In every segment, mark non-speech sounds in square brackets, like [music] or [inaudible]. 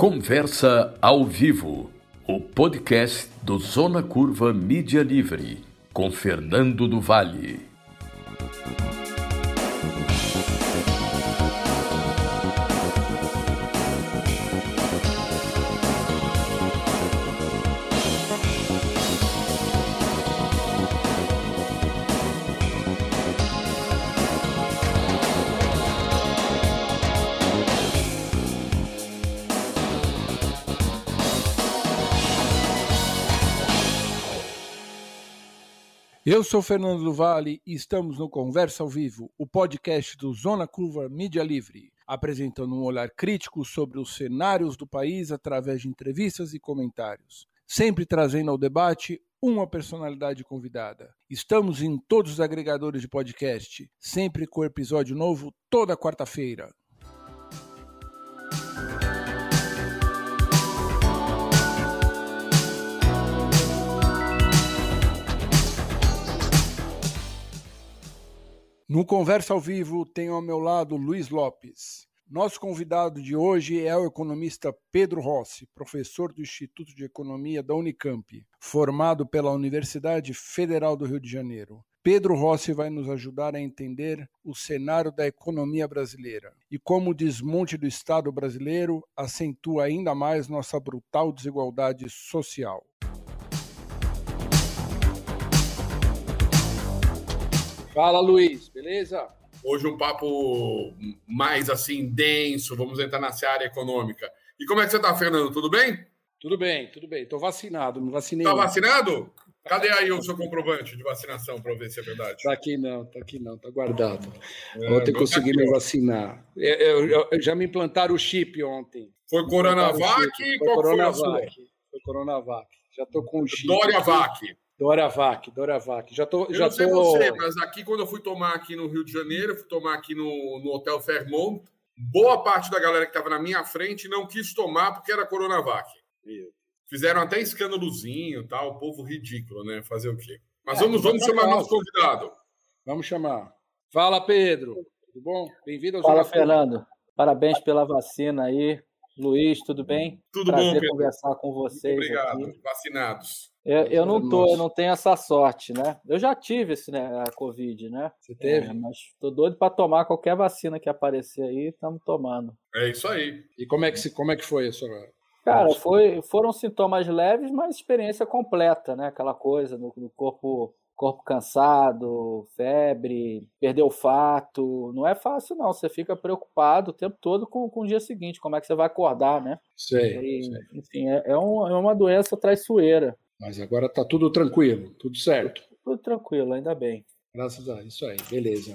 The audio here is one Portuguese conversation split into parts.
Conversa ao vivo, o podcast do Zona Curva Mídia Livre, com Fernando do Vale. Eu sou Fernando do Vale e estamos no Conversa ao Vivo, o podcast do Zona Curva Mídia Livre, apresentando um olhar crítico sobre os cenários do país através de entrevistas e comentários, sempre trazendo ao debate uma personalidade convidada. Estamos em todos os agregadores de podcast, sempre com episódio novo toda quarta-feira. No Conversa ao Vivo, tenho ao meu lado Luiz Lopes. Nosso convidado de hoje é o economista Pedro Rossi, professor do Instituto de Economia da Unicamp, formado pela Universidade Federal do Rio de Janeiro. Pedro Rossi vai nos ajudar a entender o cenário da economia brasileira e como o desmonte do Estado brasileiro acentua ainda mais nossa brutal desigualdade social. Fala, Luiz, beleza? Hoje um papo mais assim denso, vamos entrar na área econômica. E como é que você está, Fernando? Tudo bem? Tudo bem, tudo bem. Estou vacinado, não vacinei. Está vacinado? Cadê aí o seu comprovante de vacinação para ver se é verdade? Está aqui não, está aqui não, está guardado. É, ontem consegui me vacinar. Eu, eu, eu, já me implantaram o chip ontem. Foi Coronavac? Foi Coronavac. Foi, foi Coronavac. Já estou com o chip. Doriavac. Doravac, Doravac. Já tô, eu já não sei tô... você, mas aqui quando eu fui tomar aqui no Rio de Janeiro, fui tomar aqui no, no Hotel Fairmont, boa parte da galera que estava na minha frente não quis tomar porque era Coronavac. Fizeram até escândalozinho, tal, o povo ridículo, né? Fazer o quê? Mas é, vamos, vamos chamar nosso convidado. Vamos chamar. Fala, Pedro. Tudo bom? Bem-vindo ao Fala, Fernando. Parabéns pela vacina aí. Luiz, tudo bem? Tudo Prazer bom, Pedro. conversar com vocês. Muito obrigado. Aqui. Vacinados. Eu, eu não tô, eu não tenho essa sorte, né? Eu já tive esse, né, a Covid, né? Você teve? É, mas tô doido para tomar qualquer vacina que aparecer aí, estamos tomando. É isso aí. E como é que, se, como é que foi a sua. Cara, foi, foram sintomas leves, mas experiência completa, né? Aquela coisa no, no corpo corpo cansado, febre, perder o fato. Não é fácil, não. Você fica preocupado o tempo todo com, com o dia seguinte, como é que você vai acordar, né? Sei. E, sei. Enfim, é, é, um, é uma doença traiçoeira. Mas agora tá tudo tranquilo, tudo certo. Tudo tranquilo, ainda bem. Graças a isso aí, beleza.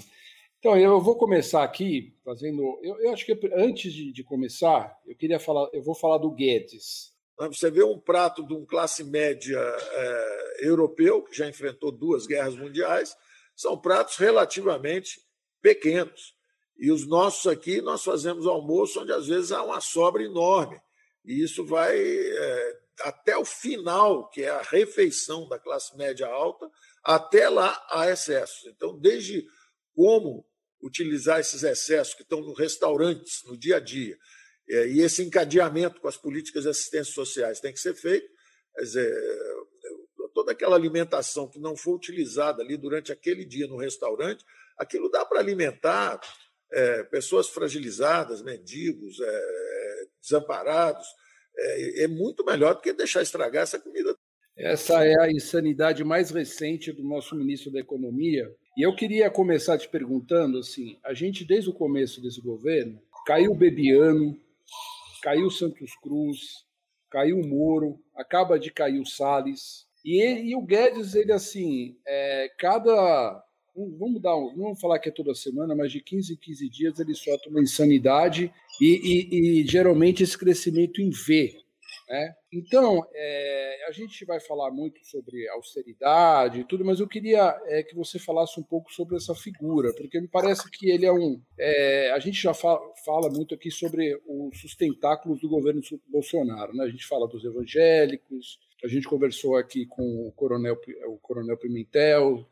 Então, eu vou começar aqui fazendo. Eu, eu acho que antes de, de, começar, eu queria falar. Eu vou falar do Guedes. Você vê um prato de um classe média é, europeu, que já enfrentou duas guerras mundiais, são pratos relativamente pequenos. E os nossos aqui, nós fazemos almoço onde às vezes há uma sobra enorme. E isso vai é, até o final, que é a refeição da classe média alta, até lá há excessos. Então, desde como utilizar esses excessos que estão nos restaurantes, no dia a dia, é, e esse encadeamento com as políticas de assistência sociais tem que ser feito. Quer dizer, toda aquela alimentação que não for utilizada ali durante aquele dia no restaurante, aquilo dá para alimentar é, pessoas fragilizadas, mendigos, é, desamparados. É, é muito melhor do que deixar estragar essa comida. Essa é a insanidade mais recente do nosso ministro da Economia. E eu queria começar te perguntando assim: a gente, desde o começo desse governo, caiu Bebiano, caiu Santos Cruz, caiu Moro, acaba de cair o Salles. E, e o Guedes, ele assim, é, cada. Vamos dar um, vamos falar que é toda semana, mas de 15 em 15 dias ele solta uma insanidade e, e, e geralmente esse crescimento em V. Né? Então, é, a gente vai falar muito sobre austeridade e tudo, mas eu queria é, que você falasse um pouco sobre essa figura, porque me parece que ele é um. É, a gente já fala, fala, muito aqui sobre os sustentáculos do governo Bolsonaro. Né? A gente fala dos evangélicos, a gente conversou aqui com o coronel, o coronel Pimentel,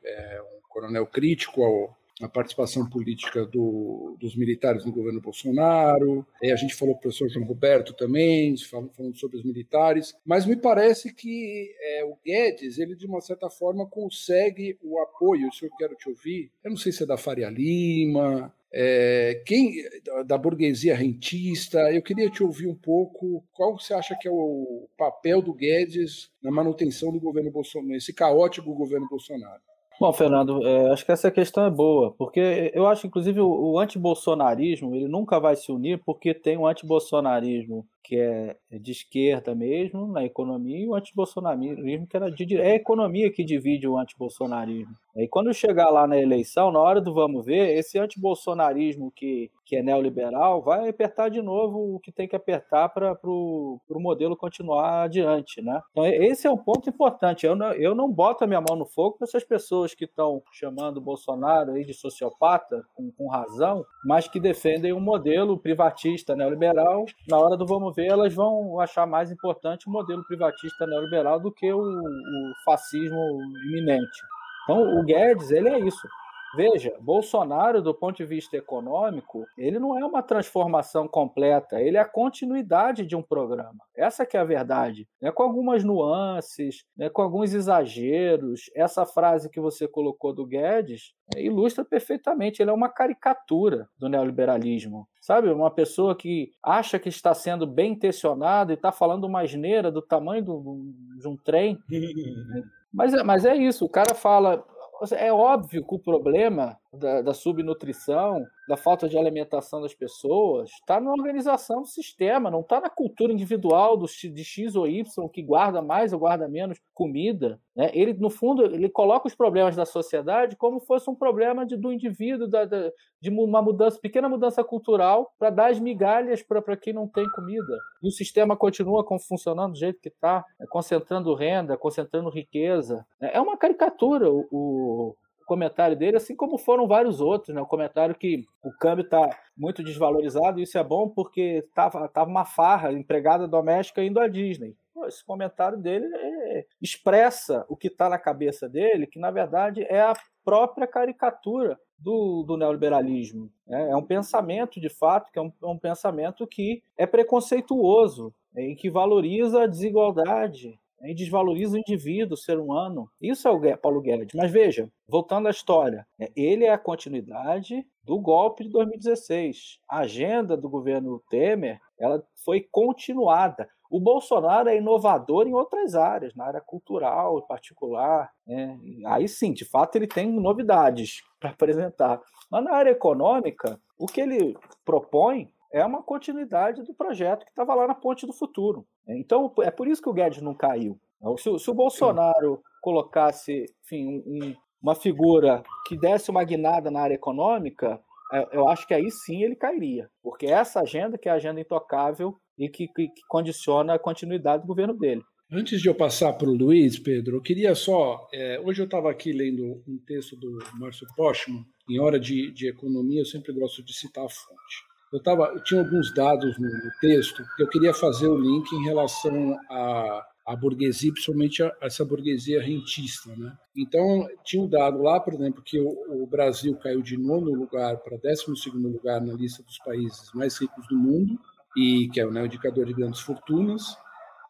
um coronel crítico ao, a participação política do, dos militares no governo Bolsonaro. A gente falou com o professor João Roberto também, falando sobre os militares. Mas me parece que é, o Guedes, ele de uma certa forma consegue o apoio, isso eu quero te ouvir. Eu não sei se é da Faria Lima, é, quem da burguesia rentista, eu queria te ouvir um pouco. Qual você acha que é o papel do Guedes na manutenção do governo Bolsonaro, esse caótico governo Bolsonaro? Bom, Fernando, é, acho que essa questão é boa, porque eu acho, inclusive, o, o antibolsonarismo ele nunca vai se unir porque tem um antibolsonarismo que é de esquerda mesmo na economia, e o antibolsonarismo que era de é a economia que divide o antibolsonarismo. E quando chegar lá na eleição, na hora do vamos ver, esse antibolsonarismo que, que é neoliberal vai apertar de novo o que tem que apertar para o modelo continuar adiante. Né? Então, esse é um ponto importante. Eu não, eu não boto a minha mão no fogo para essas pessoas que estão chamando o Bolsonaro aí de sociopata, com, com razão, mas que defendem um modelo privatista neoliberal. Na hora do vamos ver, elas vão achar mais importante o modelo privatista neoliberal do que o, o fascismo iminente. Então, o Guedes, ele é isso. Veja, Bolsonaro, do ponto de vista econômico, ele não é uma transformação completa, ele é a continuidade de um programa. Essa que é a verdade. Né? Com algumas nuances, né? com alguns exageros. Essa frase que você colocou do Guedes é, ilustra perfeitamente. Ele é uma caricatura do neoliberalismo. Sabe, uma pessoa que acha que está sendo bem intencionada e está falando uma asneira do tamanho do, de um trem. [laughs] Mas é, mas é isso, o cara fala, é óbvio que o problema da, da, subnutrição, da falta de alimentação das pessoas, está na organização do sistema, não está na cultura individual do, de X ou Y, que guarda mais ou guarda menos comida. Né? Ele, no fundo, ele coloca os problemas da sociedade como fosse um problema de, do indivíduo, da, da, de uma mudança, pequena mudança cultural, para dar as migalhas para quem não tem comida. E o sistema continua funcionando do jeito que está, né? concentrando renda, concentrando riqueza. É uma caricatura o comentário dele, assim como foram vários outros, né? O comentário que o câmbio está muito desvalorizado, e isso é bom porque tava, tava uma farra, empregada doméstica indo à Disney. esse comentário dele é, expressa o que está na cabeça dele, que na verdade é a própria caricatura do, do neoliberalismo. Né? É um pensamento, de fato, que é um, é um pensamento que é preconceituoso, em né? que valoriza a desigualdade, e desvaloriza o indivíduo, o ser humano. Isso é o Paulo Guedes. Mas veja, voltando à história, é, ele é a continuidade do golpe de 2016. A agenda do governo Temer ela foi continuada. O Bolsonaro é inovador em outras áreas, na área cultural em particular. Né? Aí sim, de fato, ele tem novidades para apresentar. Mas na área econômica, o que ele propõe é uma continuidade do projeto que estava lá na Ponte do Futuro. Então, é por isso que o Guedes não caiu. Se, se o Bolsonaro colocasse enfim, um, uma figura que desse uma guinada na área econômica, é, eu acho que aí sim ele cairia. Porque essa agenda que é a agenda intocável e que, que, que condiciona a continuidade do governo dele. Antes de eu passar para o Luiz, Pedro, eu queria só. É, hoje eu estava aqui lendo um texto do Márcio Postman, em hora de, de economia, eu sempre gosto de citar a fonte eu, tava, eu tinha alguns dados no, no, texto que eu queria fazer o link em relação à, à burguesia, principalmente a, essa burguesia rentista. Né? Então, tinha um dado lá, por exemplo, que o, o Brasil caiu de nono lugar para décimo segundo lugar na lista dos países mais ricos do mundo, e que é né, o indicador de grandes fortunas,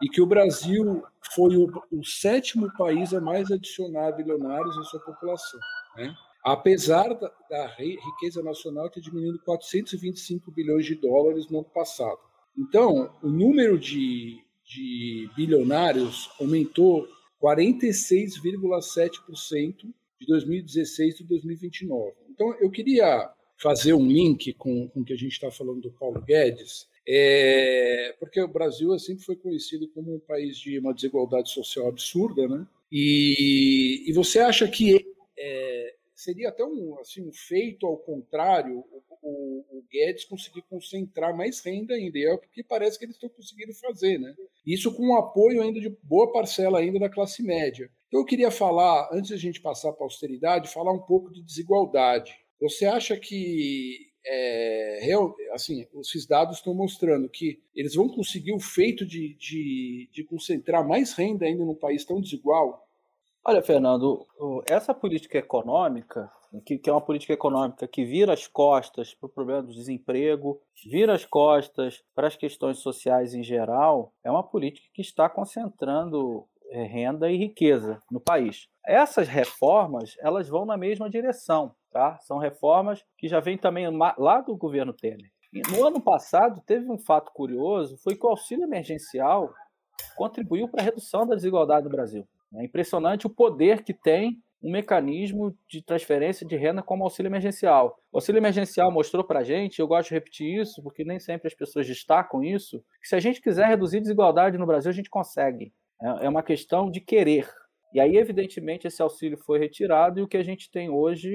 e que o Brasil foi o, o sétimo país a mais adicionar bilionários em sua população. Né? Apesar da, da, riqueza nacional ter diminuído 425 bilhões de dólares no ano passado. Então, o número de, de bilionários aumentou 46,7% de 2016 e 2029. Então, eu queria fazer um link com, com o que a gente está falando do Paulo Guedes, é, porque o Brasil sempre foi conhecido como um país de uma desigualdade social absurda, né? E, e você acha que é, seria até um, assim, um feito ao contrário o, o, Guedes conseguir concentrar mais renda ainda, e é o que parece que eles estão conseguindo fazer, né? Isso com o apoio ainda de boa parcela ainda da classe média. Então eu queria falar, antes de a gente passar para a austeridade, falar um pouco de desigualdade. Você acha que é, real, assim, esses dados estão mostrando que eles vão conseguir o feito de, de, de concentrar mais renda ainda num país tão desigual? Olha, Fernando, essa política econômica que, é uma política econômica que vira as costas para o problema do desemprego, vira as costas para as questões sociais em geral, é uma política que está concentrando é, renda e riqueza no país. Essas reformas, elas vão na mesma direção, tá? São reformas que já vêm também lá do governo Temer. No ano passado, teve um fato curioso, foi que o auxílio emergencial contribuiu para a redução da desigualdade no Brasil. É impressionante o poder que tem um mecanismo de transferência de renda como auxílio emergencial. O auxílio emergencial mostrou para a gente, eu gosto de repetir isso, porque nem sempre as pessoas destacam isso, que se a gente quiser reduzir desigualdade no Brasil, a gente consegue. É, é uma questão de querer. E aí, evidentemente, esse auxílio foi retirado e o que a gente tem hoje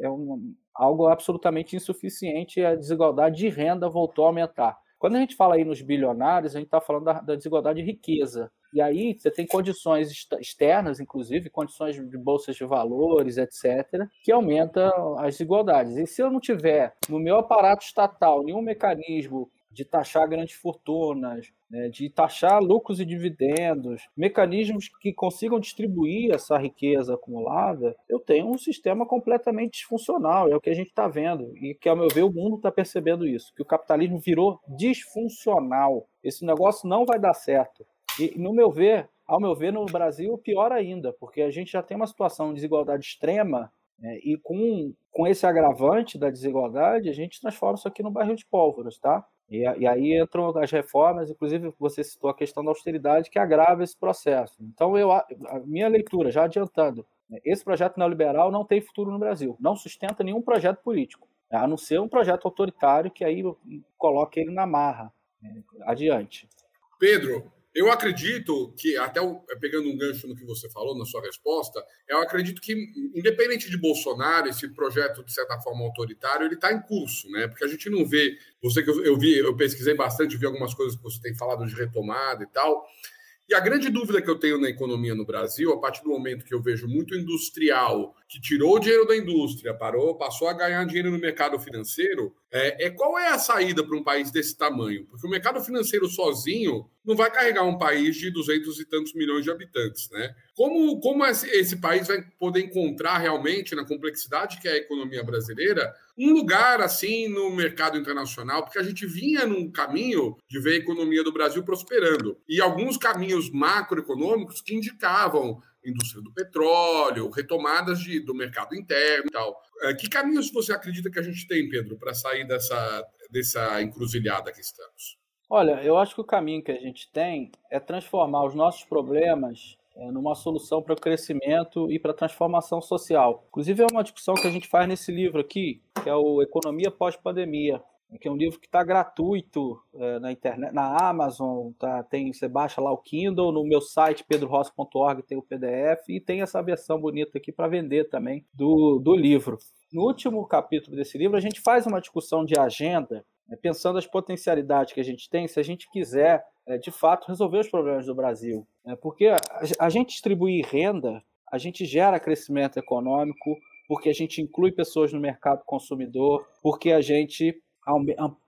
é um, algo absolutamente insuficiente a desigualdade de renda voltou a aumentar. Quando a gente fala aí nos bilionários, a gente está falando da, da, desigualdade de riqueza. E aí você tem condições externas, inclusive, condições de bolsas de valores, etc., que aumentam as desigualdades. E se eu não tiver no meu aparato estatal nenhum mecanismo de taxar grandes fortunas, né, de taxar lucros e dividendos, mecanismos que consigam distribuir essa riqueza acumulada, eu tenho um sistema completamente disfuncional. É o que a gente está vendo e que, ao meu ver, o mundo está percebendo isso, que o capitalismo virou disfuncional. Esse negócio não vai dar certo. E, no meu ver, ao meu ver, no Brasil, pior ainda, porque a gente já tem uma situação de desigualdade extrema né, e com, com esse agravante da desigualdade, a gente transforma isso aqui no barril de pólvoras, tá? E, e, aí entram as reformas, inclusive você citou a questão da austeridade, que agrava esse processo. Então, eu, a minha leitura, já adiantando, né, esse projeto neoliberal não tem futuro no Brasil, não sustenta nenhum projeto político, a não ser um projeto autoritário que aí coloque ele na marra. Né, adiante. Pedro, eu acredito que, até pegando um gancho no que você falou na sua resposta, eu acredito que, independente de Bolsonaro, esse projeto, de certa forma, autoritário, ele está em curso, né? Porque a gente não vê. Você que eu, eu vi, eu pesquisei bastante, vi algumas coisas que você tem falado de retomada e tal. E a grande dúvida que eu tenho na economia no Brasil, a partir do momento que eu vejo muito industrial que tirou o dinheiro da indústria, parou, passou a ganhar dinheiro no mercado financeiro, é, é qual é a saída para um país desse tamanho? Porque o mercado financeiro sozinho não vai carregar um país de duzentos e tantos milhões de habitantes, né? Como, como esse, esse país vai poder encontrar realmente, na complexidade que é a economia brasileira, um lugar assim no mercado internacional? Porque a gente vinha num caminho de ver a economia do Brasil prosperando. E alguns caminhos macroeconômicos que indicavam indústria do petróleo, retomadas de, do mercado interno e tal. É, que caminhos você acredita que a gente tem, Pedro, para sair dessa, dessa encruzilhada que estamos? Olha, eu acho que o caminho que a gente tem é transformar os nossos problemas numa solução para o crescimento e para a transformação social. Inclusive, é uma discussão que a gente faz nesse livro aqui, que é o Economia Pós-Pandemia que é um livro que está gratuito é, na internet, na Amazon, tá, tem, você baixa lá o Kindle, no meu site pedrorossi.org tem o PDF e tem essa versão bonita aqui para vender também do, do livro. No último capítulo desse livro, a gente faz uma discussão de agenda, pensando as potencialidades que a gente tem se a gente quiser, é, de fato, resolver os problemas do Brasil. É, porque a gente distribuir renda, a gente gera crescimento econômico, porque a gente inclui pessoas no mercado consumidor, porque a gente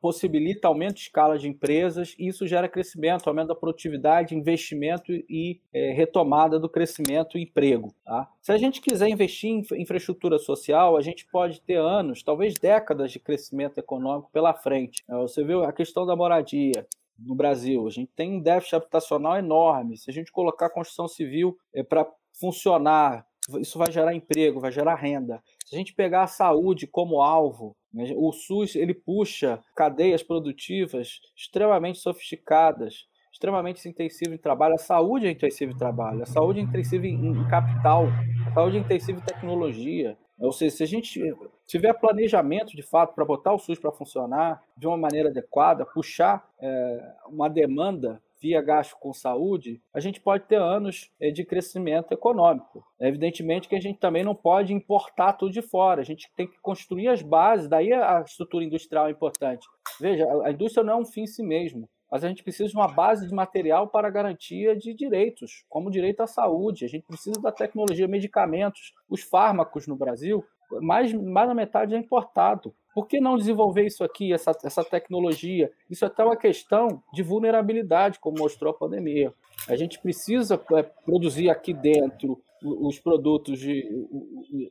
possibilita aumento de escala de empresas e isso gera crescimento, aumento da produtividade, investimento e é, retomada do crescimento e emprego. Tá? Se a gente quiser investir em infraestrutura social, a gente pode ter anos, talvez décadas de crescimento econômico pela frente. É, você viu a questão da moradia no Brasil. A gente tem um déficit habitacional enorme. Se a gente colocar a construção civil é, para funcionar, isso vai gerar emprego, vai gerar renda. Se a gente pegar a saúde como alvo, o SUS ele puxa cadeias produtivas extremamente sofisticadas, extremamente intensivo em trabalho. A saúde é intensiva em trabalho, a saúde é intensiva em capital, a saúde é intensiva em tecnologia. Ou seja, se a gente tiver planejamento de fato para botar o SUS para funcionar de uma maneira adequada, puxar é, uma demanda via gasto com saúde, a gente pode ter anos eh, de crescimento econômico. Evidentemente que a gente também não pode importar tudo de fora, a gente tem que construir as bases, daí a estrutura industrial é importante. Veja, a indústria não é um fim em si mesmo, mas a gente precisa de uma base de material para garantia de direitos, como o direito à saúde. A gente precisa da tecnologia, medicamentos. Os fármacos no Brasil mais, mais da metade é importado. Por que não desenvolver isso aqui, essa, essa tecnologia? Isso é até uma questão de vulnerabilidade, como mostrou a pandemia. A gente precisa é, produzir aqui dentro os produtos, de,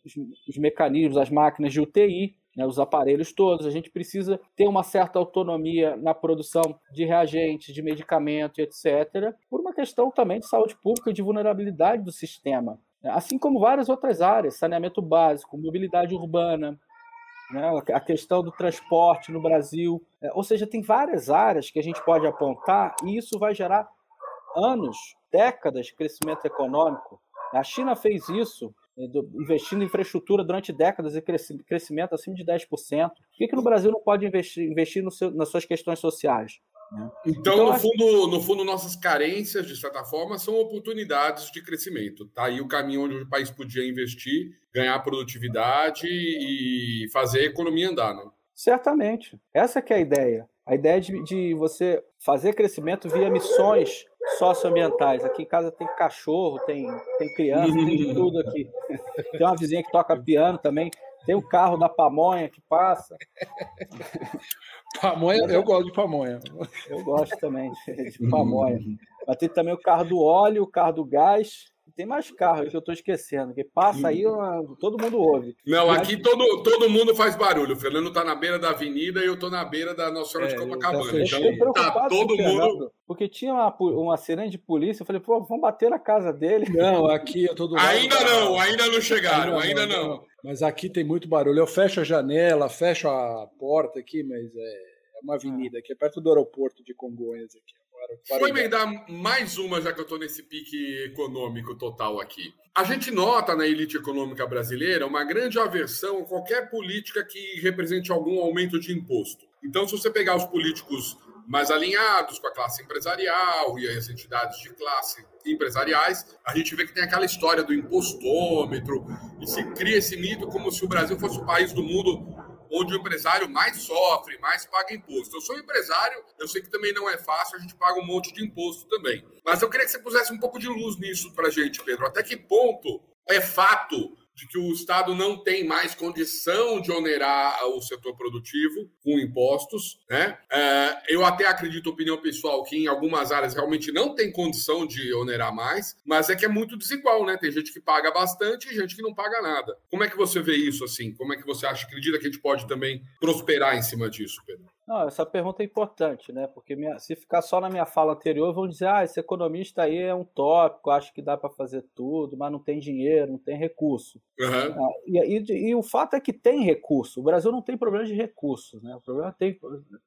os, os mecanismos, as máquinas de UTI, né, os aparelhos todos. A gente precisa ter uma certa autonomia na produção de reagentes, de medicamento, etc., por uma questão também de saúde pública e de vulnerabilidade do sistema. Assim como várias outras áreas, saneamento básico, mobilidade urbana, né, a questão do transporte no Brasil. É, ou seja, tem várias áreas que a gente pode apontar e isso vai gerar anos, décadas de crescimento econômico. A China fez isso, eh, investindo em infraestrutura durante décadas e crescimento acima de 10%. Por que, que no Brasil não pode investir, investir no seu, nas suas questões sociais? Né? Então, então, no, acho... fundo, no fundo, nossas carências, de certa forma, são oportunidades de crescimento. Tá aí o caminho onde o país podia investir, ganhar produtividade e fazer a economia andar, né? Certamente. Essa que é a ideia. A ideia de, de você fazer crescimento via missões socioambientais. Aqui em casa tem cachorro, tem, tem criança, tem de [laughs] tudo aqui. Tem uma vizinha que toca piano também. Tem o carro da pamonha que passa. Pamonha, eu gosto de pamonha. Eu gosto também de, de pamonha. Mas tem também o carro do óleo, o carro do gás tem mais carro que eu estou esquecendo, que passa aí, todo mundo ouve. Não, Mas... aqui todo, todo mundo faz barulho. O Fernando está na beira da avenida e eu estou na beira da Nossa Senhora é, de Copacabana. Então tá todo mundo. Porque tinha uma, uma sirene de polícia, eu falei, pô, vamos bater na casa dele. Não, aqui eu tô do Ainda não, ainda não chegaram, ainda, ainda não, não. Mas aqui tem muito barulho. Eu fecho a janela, fecho a porta aqui, mas é uma avenida aqui, é perto do aeroporto de Congonhas aqui. Vou emendar mais uma, já que eu estou nesse pique econômico total aqui. A gente nota na elite econômica brasileira uma grande aversão a qualquer política que represente algum aumento de imposto. Então, se você pegar os políticos mais alinhados com a classe empresarial e as entidades de classe empresariais, a gente vê que tem aquela história do impostômetro e se cria esse mito como se o Brasil fosse o país do mundo onde o empresário mais sofre, mais paga imposto. Eu sou empresário, eu sei que também não é fácil, a gente paga um monte de imposto também. Mas eu queria que você pusesse um pouco de luz nisso para gente, Pedro. Até que ponto é fato de que o Estado não tem mais condição de onerar o setor produtivo com impostos. Né? É, eu até acredito, opinião pessoal, que em algumas áreas realmente não tem condição de onerar mais, mas é que é muito desigual, né? Tem gente que paga bastante e gente que não paga nada. Como é que você vê isso assim? Como é que você acha, acredita que a gente pode também prosperar em cima disso, Pedro? Não, essa pergunta é importante, né? Porque minha, se ficar só na minha fala anterior, vão dizer: ah, esse economista aí é um tópico, acho que dá para fazer tudo, mas não tem dinheiro, não tem recurso. Uhum. Ah, e, e, e, o fato é que tem recurso. O Brasil não tem problema de recursos, né? O problema tem,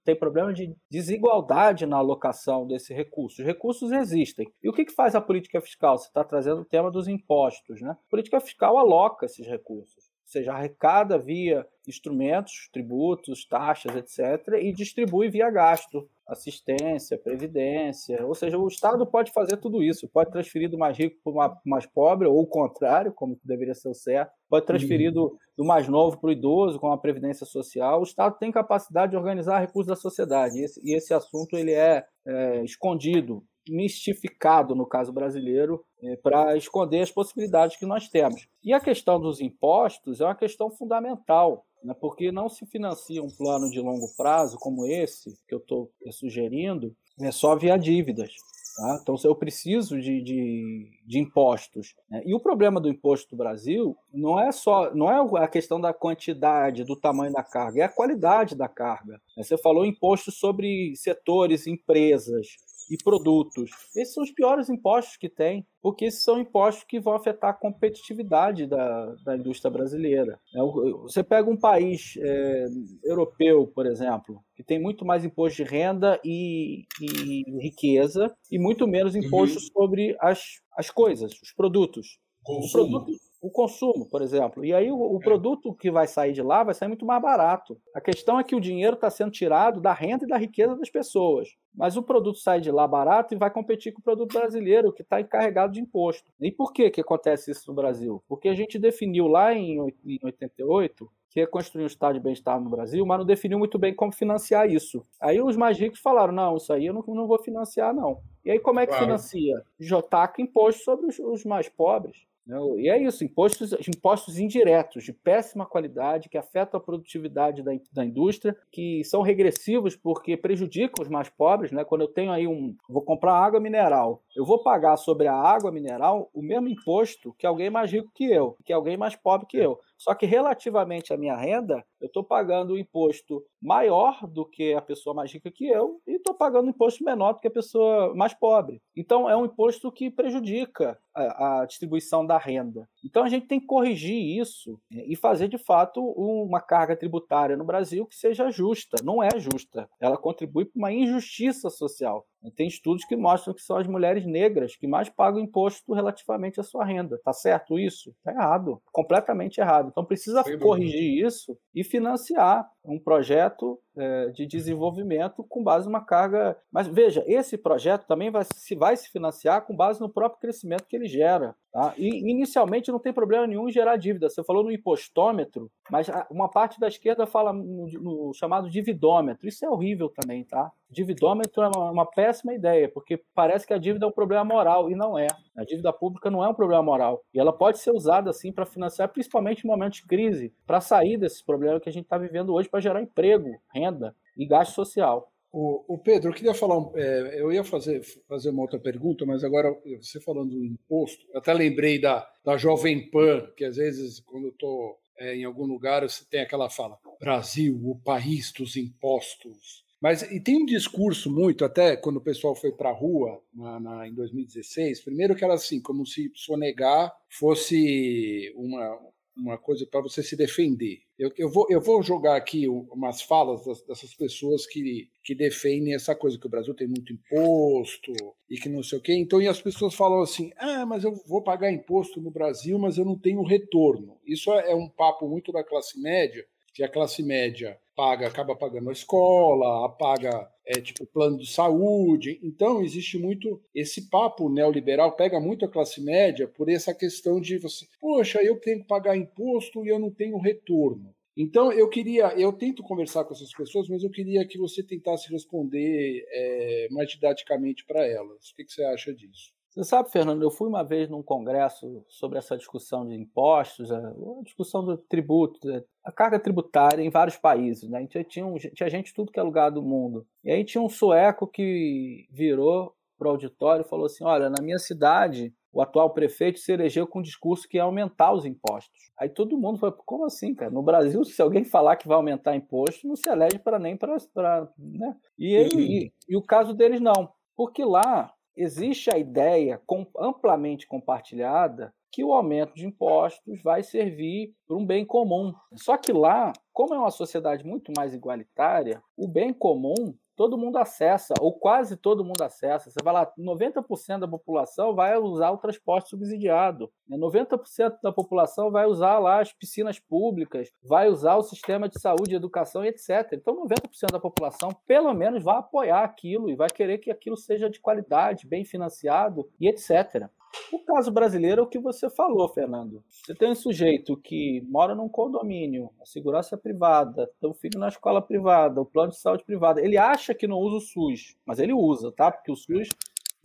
tem problema de desigualdade na alocação desse recurso. Os recursos existem. E o que, que faz a política fiscal? Você está trazendo o tema dos impostos, né? A política fiscal aloca esses recursos seja, arrecada via instrumentos, tributos, taxas, etc., e distribui via gasto, assistência, previdência. Ou seja, o Estado pode fazer tudo isso, pode transferir do mais rico para o mais pobre, ou o contrário, como deveria ser o certo, pode transferir uhum. do, do mais novo para o idoso, com a previdência social. O Estado tem capacidade de organizar recursos da sociedade, e esse, e esse assunto ele é, é escondido mistificado no caso brasileiro é, para esconder as possibilidades que nós temos. E a questão dos impostos é uma questão fundamental, né, porque não se financia um plano de longo prazo como esse que eu estou sugerindo é só via dívidas. Tá? Então, eu preciso de, de, de impostos. Né? E o problema do imposto do Brasil não é só não é a questão da quantidade, do tamanho da carga, é a qualidade da carga. Você falou imposto sobre setores, empresas e produtos. Esses são os piores impostos que tem, porque esses são impostos que vão afetar a competitividade da, da indústria brasileira. É, você pega um país é, europeu, por exemplo, que tem muito mais imposto de renda e, e riqueza, e muito menos imposto uhum. sobre as, as coisas, os produtos. Consumo. O produto, o consumo, por exemplo. E aí o, o, é. produto que vai sair de lá vai sair muito mais barato. A questão é que o dinheiro está sendo tirado da renda e da riqueza das pessoas. Mas o produto sai de lá barato e vai competir com o produto brasileiro, que está encarregado de imposto. E por que, que acontece isso no Brasil? Porque a gente definiu lá em 88 que ia construir um estado de bem-estar no Brasil, mas não definiu muito bem como financiar isso. Aí os mais ricos falaram: não, isso aí eu não, não vou financiar, não. E aí como é que claro. financia? Jotaca imposto sobre os, os mais pobres. E é isso, impostos, impostos indiretos, de péssima qualidade, que afetam a produtividade da, da indústria, que são regressivos porque prejudicam os mais pobres. Né? Quando eu tenho aí um. Vou comprar água mineral, eu vou pagar sobre a água mineral o mesmo imposto que alguém mais rico que eu, que alguém mais pobre que eu. Só que relativamente à minha renda, eu estou pagando um imposto maior do que a pessoa mais rica que eu e estou pagando um imposto menor do que a pessoa mais pobre. Então é um imposto que prejudica a, a distribuição da renda. Então a gente tem que corrigir isso né, e fazer de fato uma carga tributária no Brasil que seja justa. Não é justa. Ela contribui para uma injustiça social. Tem estudos que mostram que são as mulheres negras que mais pagam imposto relativamente à sua renda. Tá certo isso? Está errado. Completamente errado. Então precisa corrigir isso e financiar um projeto é, de desenvolvimento com base numa carga. Mas veja, esse projeto também vai se, vai se financiar com base no próprio crescimento que ele gera. Tá? E inicialmente não tem problema nenhum em gerar dívida. Você falou no impostômetro, mas uma parte da esquerda fala no, no chamado dividômetro. Isso é horrível também, tá? Dividômetro é uma, uma, péssima ideia, porque parece que a dívida é um problema moral, e não é. A dívida pública não é um problema moral. E ela pode ser usada, assim, para financiar, principalmente em momentos de crise, para sair desse problema que a gente está vivendo hoje, para gerar emprego, renda e gasto social. O, o, Pedro, eu queria falar, é, eu ia fazer, fazer uma outra pergunta, mas agora você falando do imposto, até lembrei da, da Jovem Pan, que às vezes quando eu estou é, em algum lugar você tem aquela fala, Brasil, o país dos impostos. Mas e tem um discurso muito, até quando o pessoal foi para a rua na, na, em 2016, primeiro que era assim, como se sonegar fosse uma, uma coisa para você se defender. Eu, eu, vou, eu vou jogar aqui umas falas dessas pessoas que, que defendem essa coisa, que o Brasil tem muito imposto e que não sei o quê. Então, e as pessoas falam assim: ah, mas eu vou pagar imposto no Brasil, mas eu não tenho retorno. Isso é, é um papo muito da classe média, que a classe média paga, acaba pagando a escola, paga é, tipo plano de saúde. Então existe muito esse papo neoliberal pega muito a classe média por essa questão de você, poxa, eu tenho que pagar imposto e eu não tenho retorno. Então eu queria, eu tento conversar com essas pessoas, mas eu queria que você tentasse responder é, mais didaticamente para elas. O que, que você acha disso? Você sabe, Fernando, eu fui uma vez num congresso sobre essa discussão de impostos, a discussão do tributo, a carga tributária em vários países. Né? Então, tinha, um, tinha gente tudo que é lugar do mundo. E aí tinha um sueco que virou para o auditório e falou assim: Olha, na minha cidade, o atual prefeito se elegeu com um discurso que ia aumentar os impostos. Aí todo mundo falou: Como assim, cara? No Brasil, se alguém falar que vai aumentar imposto, não se elege para nem para. Né? E, ele, e, e o caso deles não. Porque lá existe a ideia amplamente compartilhada que o aumento de impostos vai servir para um bem comum. Só que lá, como é uma sociedade muito mais igualitária, o bem comum todo mundo acessa, ou quase todo mundo acessa. Você vai lá, 90% da população vai usar o transporte subsidiado, 90% né? da população vai usar lá as piscinas públicas, vai usar o sistema de saúde, educação etc. Então, 90% da população, pelo menos, vai apoiar aquilo e vai querer que aquilo seja de qualidade, bem financiado e etc. O caso brasileiro é o que você falou, Fernando. Você tem um sujeito que mora num condomínio, a segurança é privada, tem um filho na escola privada, o plano de saúde privado. Ele acha que não usa o SUS, mas ele usa, tá? Porque o SUS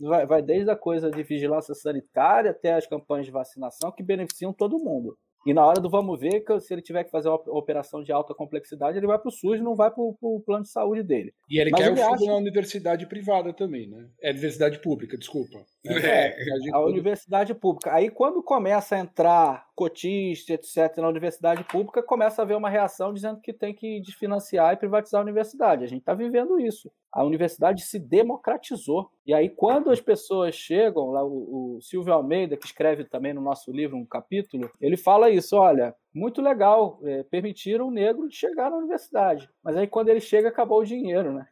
vai, vai desde a coisa de vigilância sanitária até as campanhas de vacinação que beneficiam todo mundo. E na hora do vamos ver, se ele tiver que fazer uma operação de alta complexidade, ele vai para o SUS, não vai para o plano de saúde dele. E ele Mas quer ele o filho acha... na universidade privada também, né? É universidade pública, desculpa. É, é, [laughs] a universidade pública. Aí quando começa a entrar cotista, etc., na universidade pública, começa a haver uma reação dizendo que tem que desfinanciar e privatizar a universidade. A gente está vivendo isso. A universidade se democratizou. E aí, quando as pessoas chegam, lá o, o Silvio Almeida, que escreve também no nosso livro um capítulo, ele fala isso: olha, muito legal, é, permitiram o negro de chegar na universidade. Mas aí, quando ele chega, acabou o dinheiro, né?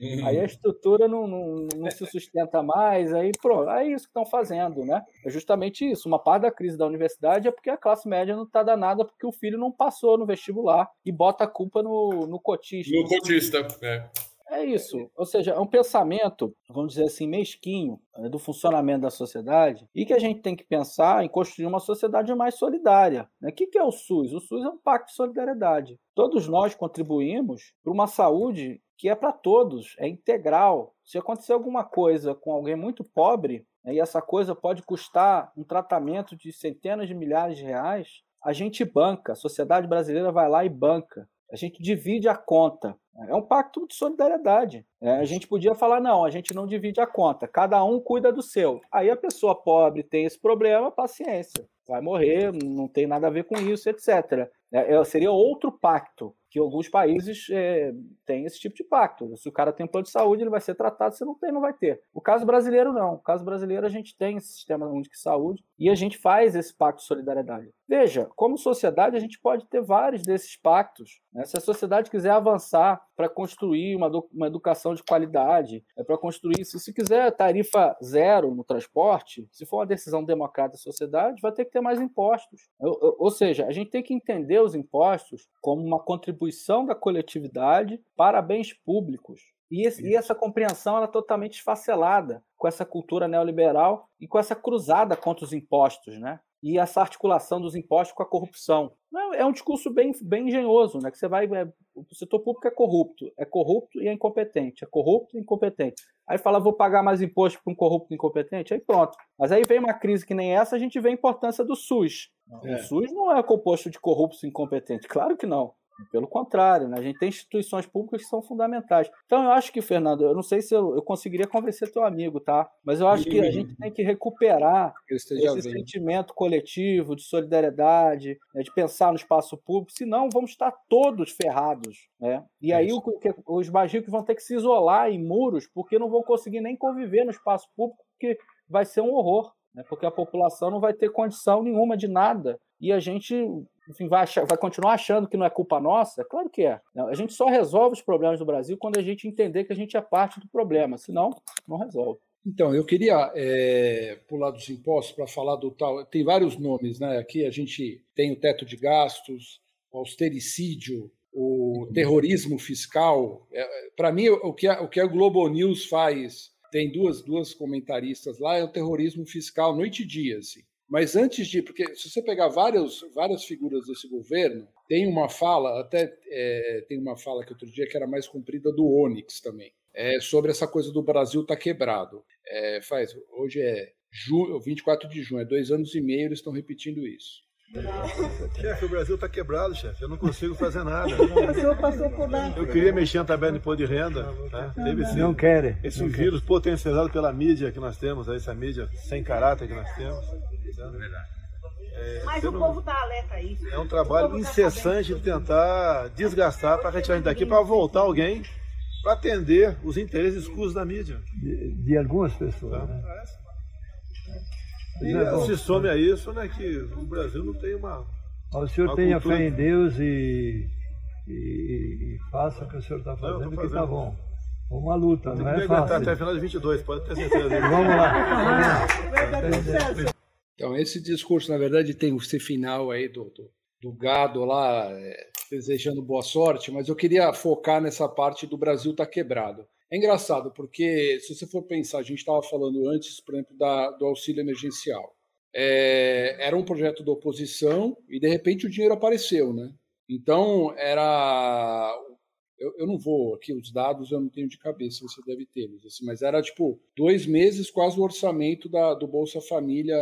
Uhum. Aí a estrutura não, não, não, se sustenta mais, aí pronto, é isso que estão fazendo, né? É justamente isso. Uma parte da crise da universidade é porque a classe média não está danada porque o filho não passou no vestibular e bota a culpa no, no cotista. No cotista, é. É isso. Ou seja, é um pensamento, vamos dizer assim, mesquinho né, do funcionamento da sociedade e que a gente tem que pensar em construir uma sociedade mais solidária. Né? O que é o SUS? O SUS é um pacto de solidariedade. Todos nós contribuímos para uma saúde que é para todos, é integral. Se acontecer alguma coisa com alguém muito pobre, e essa coisa pode custar um tratamento de centenas de milhares de reais, a gente banca, a sociedade brasileira vai lá e banca. A gente divide a conta. É um pacto de solidariedade. É, a gente podia falar, não, a gente não divide a conta, cada um cuida do seu. Aí a pessoa pobre tem esse problema, paciência, vai morrer, não tem nada a ver com isso, etc. É, é, seria outro pacto que alguns países é, têm esse tipo de pacto. Se o cara tem um plano de saúde, ele vai ser tratado, se não tem, não vai ter. O caso brasileiro, não. O caso brasileiro, a gente tem esse sistema único de saúde e a gente faz esse pacto de solidariedade. Veja, como sociedade, a gente pode ter vários desses pactos. Né? Se a sociedade quiser avançar para construir uma, uma educação de qualidade, é para construir, se, se quiser tarifa zero no transporte, se for uma decisão democrática da sociedade, vai ter que ter mais impostos. Ou, ou seja, a gente tem que entender os impostos como uma contribuição da coletividade para bens públicos. E, esse, e, essa compreensão ela é totalmente esfacelada com essa cultura neoliberal e com essa cruzada contra os impostos, né? E essa articulação dos impostos com a corrupção. É um discurso bem, bem engenhoso, né? Que você vai. É, o setor público é corrupto, é corrupto e é incompetente, é corrupto e incompetente. Aí fala, vou pagar mais imposto para um corrupto e incompetente, aí pronto. Mas aí vem uma crise que nem essa, a gente vê a importância do SUS. É. O SUS não é composto de corruptos e incompetentes, claro que não. Pelo contrário, né? a gente tem instituições públicas que são fundamentais. Então eu acho que, Fernando, eu não sei se eu, eu conseguiria convencer teu amigo, tá? Mas eu acho que a gente tem que recuperar esse sentimento coletivo de solidariedade, né? de pensar no espaço público, senão vamos estar todos ferrados. Né? E é aí o, que, os magicos vão ter que se isolar em muros, porque não vão conseguir nem conviver no espaço público, porque vai ser um horror. Né? Porque a população não vai ter condição nenhuma de nada. E a gente enfim, vai, achar, vai continuar achando que não é culpa nossa? Claro que é. A gente só resolve os problemas do Brasil quando a gente entender que a gente é parte do problema, senão não resolve. Então, eu queria é, pular dos impostos para falar do tal. Tem vários nomes, né? Aqui a gente tem o teto de gastos, o austericídio, o terrorismo fiscal. É, para mim, o que, a, o que a Globo News faz, tem duas, duas comentaristas lá, é o terrorismo fiscal, noite e dia. Assim. Mas antes de, porque se você pegar várias, várias figuras desse governo, tem uma fala, até é, tem uma fala que outro dia que era mais comprida do Onyx também, é, sobre essa coisa do Brasil tá quebrado. É, faz, hoje é ju, 24 de junho, é dois anos e meio eles estão repetindo isso. Chefe, o Brasil está quebrado, chefe. Eu não consigo fazer nada. [laughs] O senhor passou por Eu queria mexer na tabela de imposto de renda. Tá? Teve sim. Não querem. Esse não vírus quer. potencializado pela mídia que nós temos, essa mídia sem caráter que nós temos. É verdade. É, Mas o povo está alerta a isso. É um trabalho tá incessante de tentar desgastar para retirar a gente daqui, para voltar alguém para atender os interesses escuros da mídia. De, de algumas pessoas. Tá? Né? E é se some a isso, né, que o Brasil não tem uma. O senhor tenha cultura... fé em Deus e, e, e, faça o que o senhor está fazendo, não, que está bom. Uma luta, não é fácil. até a final de 22, pode ter certeza. Vamos lá. Então, esse discurso, na verdade, tem o ser final aí do, do, do gado lá, é, desejando boa sorte, mas eu queria focar nessa parte do Brasil tá quebrado. É engraçado, porque se você for pensar, a gente estava falando antes, por exemplo, da, do auxílio emergencial. É, era um projeto da oposição e, de repente, o dinheiro apareceu, né? Então, era eu, eu, não vou aqui, os dados eu não tenho de cabeça, você deve tê-los, assim, mas era tipo dois meses quase o orçamento da, do Bolsa Família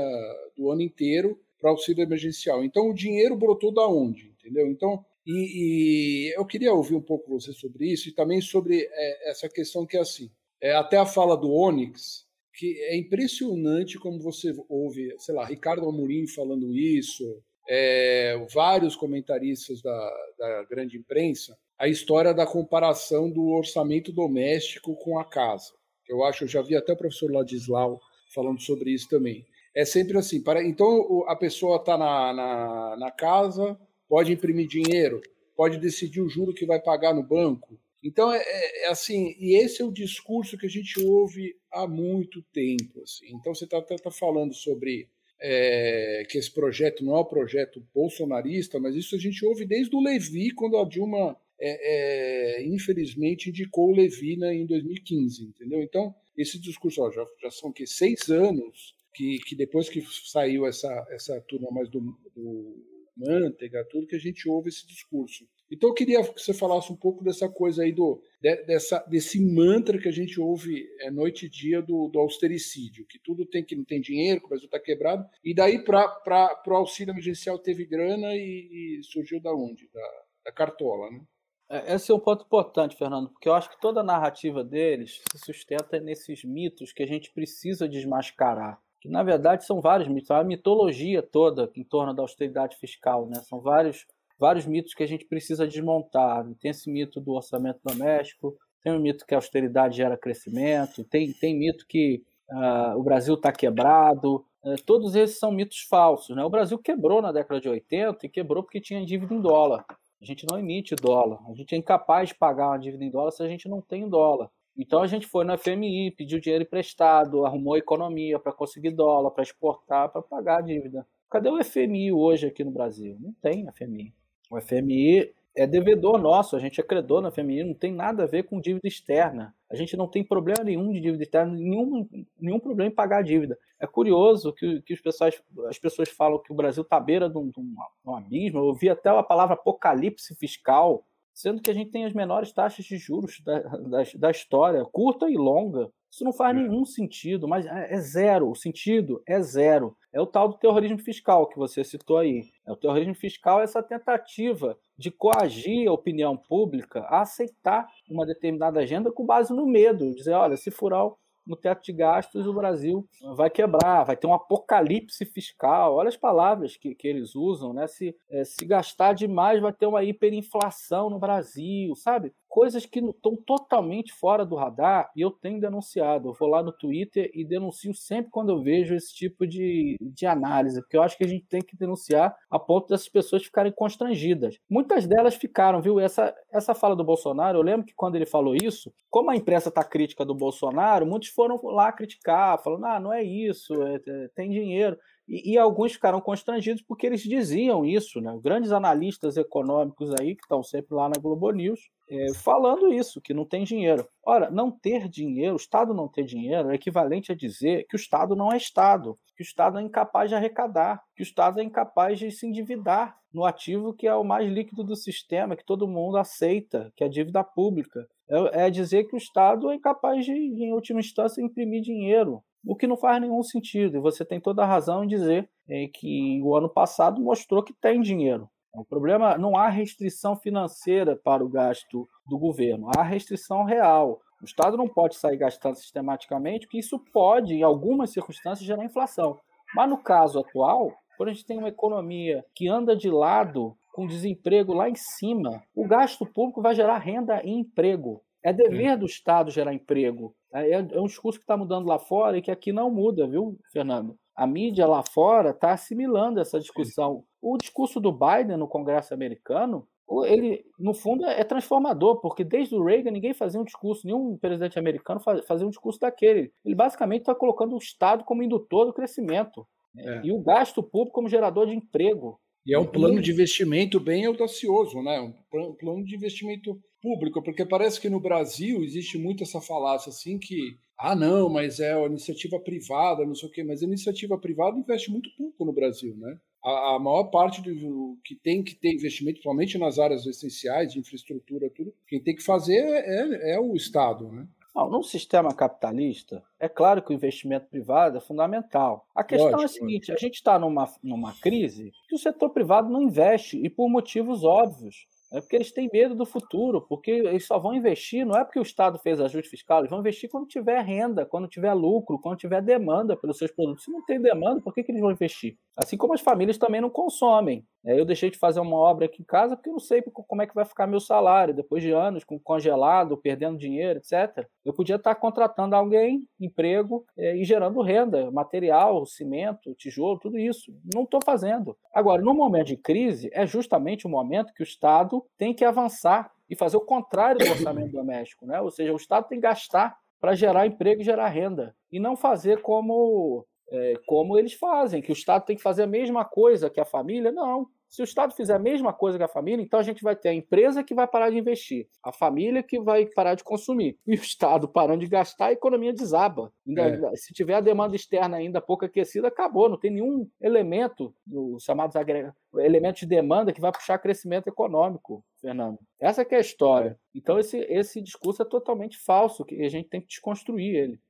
do ano inteiro para auxílio emergencial. Então o dinheiro brotou da onde, entendeu? Então, e, e eu queria ouvir um pouco você sobre isso e também sobre é, essa questão que é assim, é, até a fala do Onyx, que é impressionante como você ouve, sei lá, Ricardo Amorim falando isso, é, vários comentaristas da, da grande imprensa, a história da comparação do orçamento doméstico com a casa. Eu acho, eu já vi até o professor Ladislau falando sobre isso também. É sempre assim, para, então a pessoa está na, na, na casa, pode imprimir dinheiro, pode decidir o juro que vai pagar no banco. Então é, é, é assim, e esse é o discurso que a gente ouve há muito tempo. Assim. Então você está tá falando sobre é, que esse projeto não é um projeto bolsonarista, mas isso a gente ouve desde o Levi, quando a Dilma é, é, infelizmente, indicou o Levina em 2015, entendeu? Então, esse discurso, ó, já, já são que seis anos que, que depois que saiu essa, essa turma mais do, do Manteiga, tudo que a gente ouve esse discurso. Então eu queria que você falasse um pouco dessa coisa aí do dessa, desse mantra que a gente ouve é, noite e dia do, do austericídio, que tudo tem que não tem dinheiro, que o Brasil está quebrado, e daí para o auxílio emergencial teve grana e, e surgiu da onde? Da, da cartola, né? É, esse é um ponto importante, Fernando, porque eu acho que toda a narrativa deles se sustenta nesses mitos que a gente precisa desmascarar. Que na verdade são vários mitos, a mitologia toda em torno da austeridade fiscal, né? São vários vários mitos que a gente precisa desmontar. Tem esse mito do orçamento doméstico, tem o mito que a austeridade gera crescimento, tem, tem mito que uh, o Brasil está quebrado. Uh, todos esses são mitos falsos. Né? O Brasil quebrou na década de 80 e quebrou porque tinha dívida em dólar. A gente não emite dólar. A gente é incapaz de pagar uma dívida em dólar se a gente não tem dólar. Então a gente foi no FMI, pediu dinheiro emprestado, arrumou economia para conseguir dólar, para exportar, para pagar a dívida. Cadê o FMI hoje aqui no Brasil? Não tem FMI. O FMI é devedor nosso, a gente é credor na FMI, não tem nada a ver com dívida externa. A gente não tem problema nenhum de dívida externa, nenhum, nenhum problema em pagar a dívida. É curioso que, que os pessoas, as pessoas falam que o Brasil está à beira de um, de um abismo. Eu ouvi até a palavra apocalipse fiscal, sendo que a gente tem as menores taxas de juros da, da, da história, curta e longa. Isso não faz é. nenhum sentido, mas é, é zero. O sentido é zero. É o tal do terrorismo fiscal que você citou aí. É o terrorismo fiscal é essa tentativa de coagir a opinião pública a aceitar uma determinada agenda com base no medo, dizer, olha, se furar no teto de gastos, o Brasil vai quebrar, vai ter um apocalipse fiscal. Olha as palavras que, que eles usam, né? Se, é, se gastar demais, vai ter uma hiperinflação no Brasil, sabe? Coisas que estão totalmente fora do radar e eu tenho denunciado. Eu vou lá no Twitter e denuncio sempre quando eu vejo esse tipo de, de análise, porque eu acho que a gente tem que denunciar a ponto dessas pessoas ficarem constrangidas. Muitas delas ficaram, viu? Essa, essa fala do Bolsonaro, eu lembro que quando ele falou isso, como a imprensa está crítica do Bolsonaro, muitos foram lá criticar, falando: ah, não é isso, é, é, tem dinheiro. E, e, alguns ficaram constrangidos porque eles diziam isso, né? Grandes analistas econômicos aí, que estão sempre lá na Globo News, é, falando isso, que não tem dinheiro. Ora, não ter dinheiro, o Estado não ter dinheiro é equivalente a dizer que o Estado não é Estado, que o Estado é incapaz de arrecadar, que o Estado é incapaz de se endividar no ativo que é o mais líquido do sistema, que todo mundo aceita, que é a dívida pública. É, é dizer que o Estado é incapaz de, em última instância, imprimir dinheiro o que não faz nenhum sentido. E você tem toda a razão em dizer é, que o ano passado mostrou que tem dinheiro. O problema não há restrição financeira para o gasto do governo, há restrição real. O Estado não pode sair gastando sistematicamente, porque isso pode, em algumas circunstâncias, gerar inflação. Mas no caso atual, quando a gente tem uma economia que anda de lado, com desemprego lá em cima, o gasto público vai gerar renda e emprego. É dever do Estado gerar emprego. É, é um discurso que está mudando lá fora e que aqui não muda, viu, Fernando? A mídia lá fora está assimilando essa discussão. O discurso do Biden no Congresso americano, ele, no fundo, é transformador, porque desde o Reagan ninguém fazia um discurso, nenhum presidente americano fazia um discurso daquele. Ele basicamente está colocando o Estado como indutor do crescimento é. e o gasto público como gerador de emprego. E é um plano de investimento bem audacioso, né? Um plano de investimento público, porque parece que no Brasil existe muito essa falácia assim que ah não, mas é a iniciativa privada, não sei o quê, mas a iniciativa privada investe muito pouco no Brasil, né? A, a maior parte do que tem que ter investimento, principalmente nas áreas essenciais de infraestrutura, tudo, quem tem que fazer é, é o Estado, né? Não, num sistema capitalista, é claro que o investimento privado é fundamental. A questão Lógico, é a seguinte: a gente está numa, numa crise que o setor privado não investe, e por motivos óbvios. É porque eles têm medo do futuro, porque eles só vão investir, não é porque o Estado fez ajuste fiscal, eles vão investir quando tiver renda, quando tiver lucro, quando tiver demanda pelos seus produtos. Se não tem demanda, por que, que eles vão investir? Assim como as famílias também não consomem. É, eu deixei de fazer uma obra aqui em casa porque eu não sei como é que vai ficar meu salário depois de anos com congelado, perdendo dinheiro, etc. Eu podia estar contratando alguém, emprego é, e gerando renda, material, cimento, tijolo, tudo isso. Não estou fazendo. Agora, no momento de crise, é justamente o momento que o Estado tem que avançar e fazer o contrário do orçamento doméstico, né? Ou seja, o Estado tem que gastar para gerar emprego e gerar renda e não fazer como é, como eles fazem, que o Estado tem que fazer a mesma coisa que a família. Não. Se o Estado fizer a mesma coisa que a família, então a gente vai ter a empresa que vai parar de investir, a família que vai parar de consumir, [laughs] e o Estado parando de gastar, a economia desaba. É. Se tiver a demanda externa ainda pouco aquecida, acabou. Não tem nenhum elemento, os chamados elementos de demanda, que vai puxar crescimento econômico, Fernando. Essa é a história. Então esse, esse discurso é totalmente falso, que a gente tem que desconstruir ele.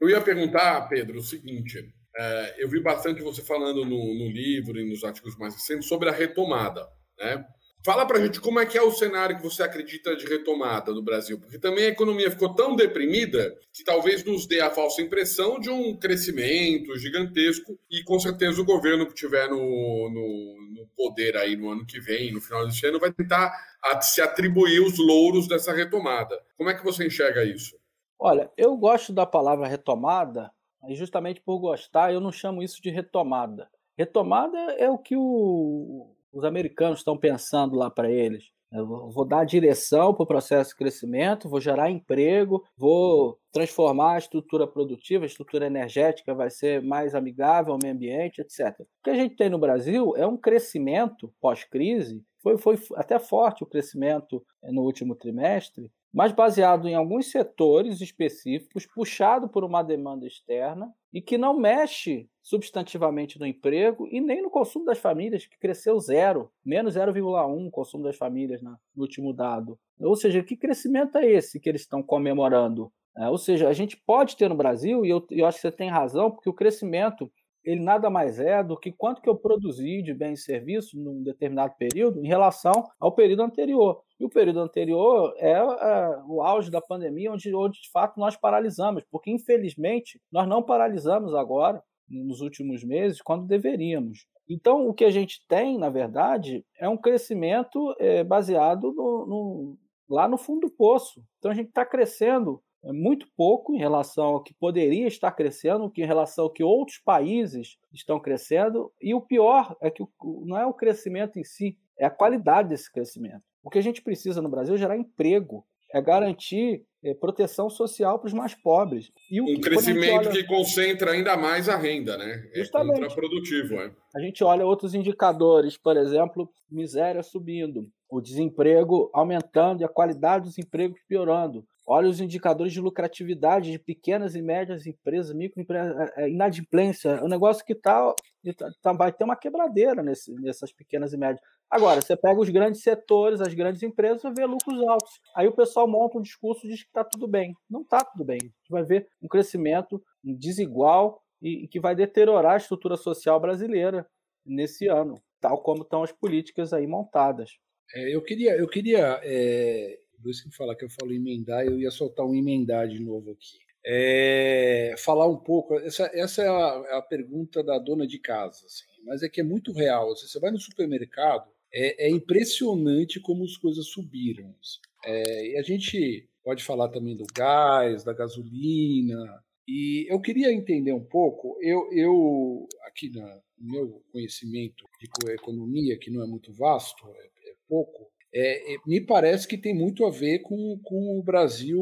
Eu ia perguntar, Pedro, o seguinte: é, eu vi bastante você falando no, no, livro e nos artigos mais recentes sobre a retomada. Né? Fala para a gente como é que é o cenário que você acredita de retomada no Brasil, porque também a economia ficou tão deprimida que talvez nos dê a falsa impressão de um crescimento gigantesco e com certeza o governo que tiver no, no, no poder aí no ano que vem, no final desse ano, vai tentar se atribuir os louros dessa retomada. Como é que você enxerga isso? Olha, eu gosto da palavra retomada e justamente por gostar, eu não chamo isso de retomada. Retomada é o que o, os americanos estão pensando lá para eles. Eu vou dar direção para o processo de crescimento, vou gerar emprego, vou transformar a estrutura produtiva, a estrutura energética vai ser mais amigável ao meio ambiente, etc. O que a gente tem no Brasil é um crescimento pós-crise, foi, foi até forte o crescimento no último trimestre, mas baseado em alguns setores específicos, puxado por uma demanda externa e que não mexe substantivamente no emprego e nem no consumo das famílias, que cresceu zero, menos 0,1 o consumo das famílias no último dado. Ou seja, que crescimento é esse que eles estão comemorando? É, ou seja, a gente pode ter no Brasil, e eu, eu acho que você tem razão, porque o crescimento ele nada mais é do que quanto que eu produzi de bens e serviços num determinado período em relação ao período anterior. E o período anterior é, é o auge da pandemia, onde, onde de fato nós paralisamos, porque infelizmente nós não paralisamos agora, nos últimos meses, quando deveríamos. Então, o que a gente tem, na verdade, é um crescimento é, baseado no, no, lá no fundo do poço. Então, a gente está crescendo é muito pouco em relação ao que poderia estar crescendo, em relação ao que outros países estão crescendo. E o pior é que não é o crescimento em si, é a qualidade desse crescimento. O que a gente precisa no Brasil é gerar emprego, é garantir é, proteção social para os mais pobres. E o, um crescimento olha... que concentra ainda mais a renda, né? É Justamente. contraprodutivo. É. A gente olha outros indicadores, por exemplo, miséria subindo, o desemprego aumentando e a qualidade dos empregos piorando. Olha os indicadores de lucratividade de pequenas e médias empresas, microempresas, é, é, inadimplência. É um negócio que tá, tá, vai ter uma quebradeira nesse, nessas pequenas e médias. Agora, você pega os grandes setores, as grandes empresas, e vê lucros altos. Aí o pessoal monta um discurso e diz que está tudo bem. Não está tudo bem. A gente vai ver um crescimento desigual e, e que vai deteriorar a estrutura social brasileira nesse ano, tal como estão as políticas aí montadas. É, eu queria, eu queria é, isso que falar que eu falo emendar, eu ia soltar um emendar de novo aqui. É, falar um pouco, essa, essa é, a, é a, pergunta da dona de casa, assim, mas é que é muito real. Assim, você vai no supermercado, é, é impressionante como as coisas subiram. Assim. É, e a gente pode falar também do gás, da gasolina, e eu queria entender um pouco, eu, eu aqui no meu conhecimento de economia, que não é muito vasto, é, é pouco, é, é, me parece que tem muito a ver com, com o Brasil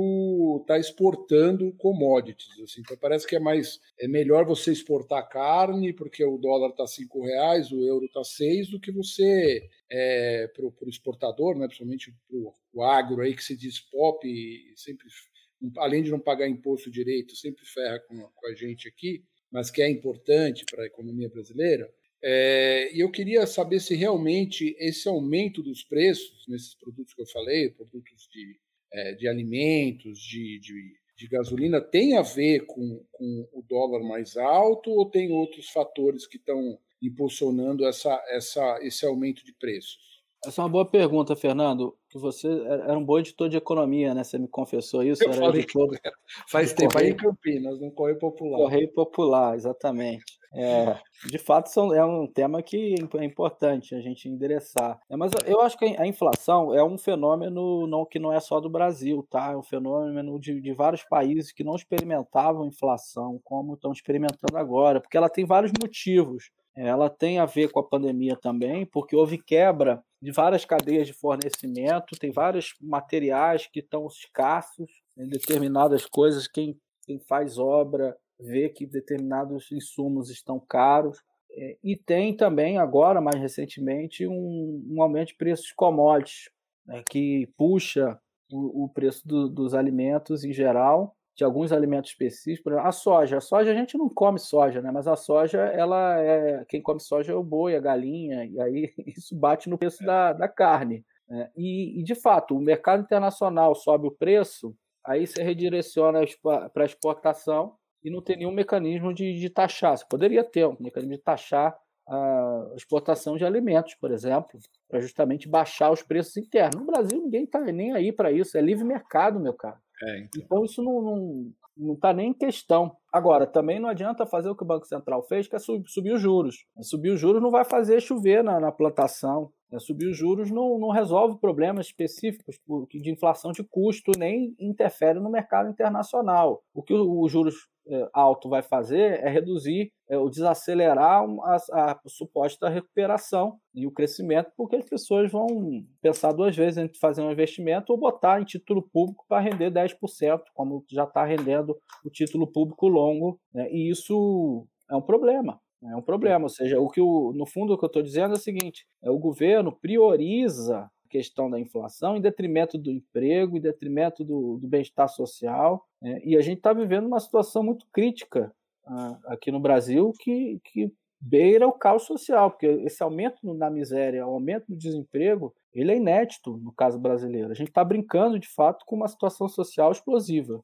estar tá exportando commodities. Assim. Então parece que é mais é melhor você exportar carne porque o dólar está cinco reais, o euro está seis, do que você é, para o exportador, né, principalmente para o agro aí que se diz pop sempre além de não pagar imposto direito, sempre ferra com, com a gente aqui, mas que é importante para a economia brasileira. É, e eu queria saber se realmente esse aumento dos preços nesses produtos que eu falei, produtos de, é, de alimentos, de, de, de, gasolina, tem a ver com, com o dólar mais alto ou tem outros fatores que estão impulsionando essa, essa, esse aumento de preços? Essa é uma boa pergunta, Fernando. Que você era um bom editor de economia, né? Você me confessou isso. Eu falei editor... que faz tempo aí em Campinas, no Correio Popular. Correio Popular, exatamente. É, de fato, são, é um tema que é importante a gente endereçar. É, mas eu acho que a inflação é um fenômeno não, que não é só do Brasil, tá? É um fenômeno de, de vários países que não experimentavam inflação como estão experimentando agora, porque ela tem vários motivos. É, ela tem a ver com a pandemia também, porque houve quebra de várias cadeias de fornecimento, tem vários materiais que estão escassos em determinadas coisas. Quem, quem faz obra vê que determinados insumos estão caros. É, e tem também agora, mais recentemente, um, um aumento de preços de commodities, né, que puxa o, o preço do, dos alimentos em geral, de alguns alimentos específicos. A soja, a soja a gente não come soja, né? Mas a soja, ela é quem come soja é o boi, a galinha, e aí [laughs] isso bate no preço da, da carne. Né? E, e de fato, o mercado internacional sobe o preço, aí você redireciona para exportação e não tem nenhum mecanismo de, de taxar. Você poderia ter um mecanismo de taxar a exportação de alimentos, por exemplo, para justamente baixar os preços internos. No Brasil, ninguém está nem aí para isso, é livre mercado, meu caro. É, então. então. isso não, não, não está nem em questão. Agora, também não adianta fazer o que o Banco Central fez, que é subir os juros. Subir os juros não vai fazer chover na, na plantação. Subir os juros não, não resolve problemas específicos de inflação de custo, nem interfere no mercado internacional. O que os juros alto vai fazer é reduzir é, ou desacelerar a, a, suposta recuperação e o crescimento, porque as pessoas vão pensar duas vezes entre fazer um investimento ou botar em título público para render 10%, como já está rendendo o título público longo, né? e isso é um problema. É um problema, ou seja, o que o, no fundo o que eu estou dizendo é o seguinte: é o governo prioriza questão da inflação em detrimento do emprego, em detrimento do, do bem-estar social. Né? E a gente está vivendo uma situação muito crítica uh, aqui no Brasil que, que beira o caos social, porque esse aumento na miséria, o aumento do desemprego, ele é inédito no caso brasileiro. A gente está brincando, de fato, com uma situação social explosiva.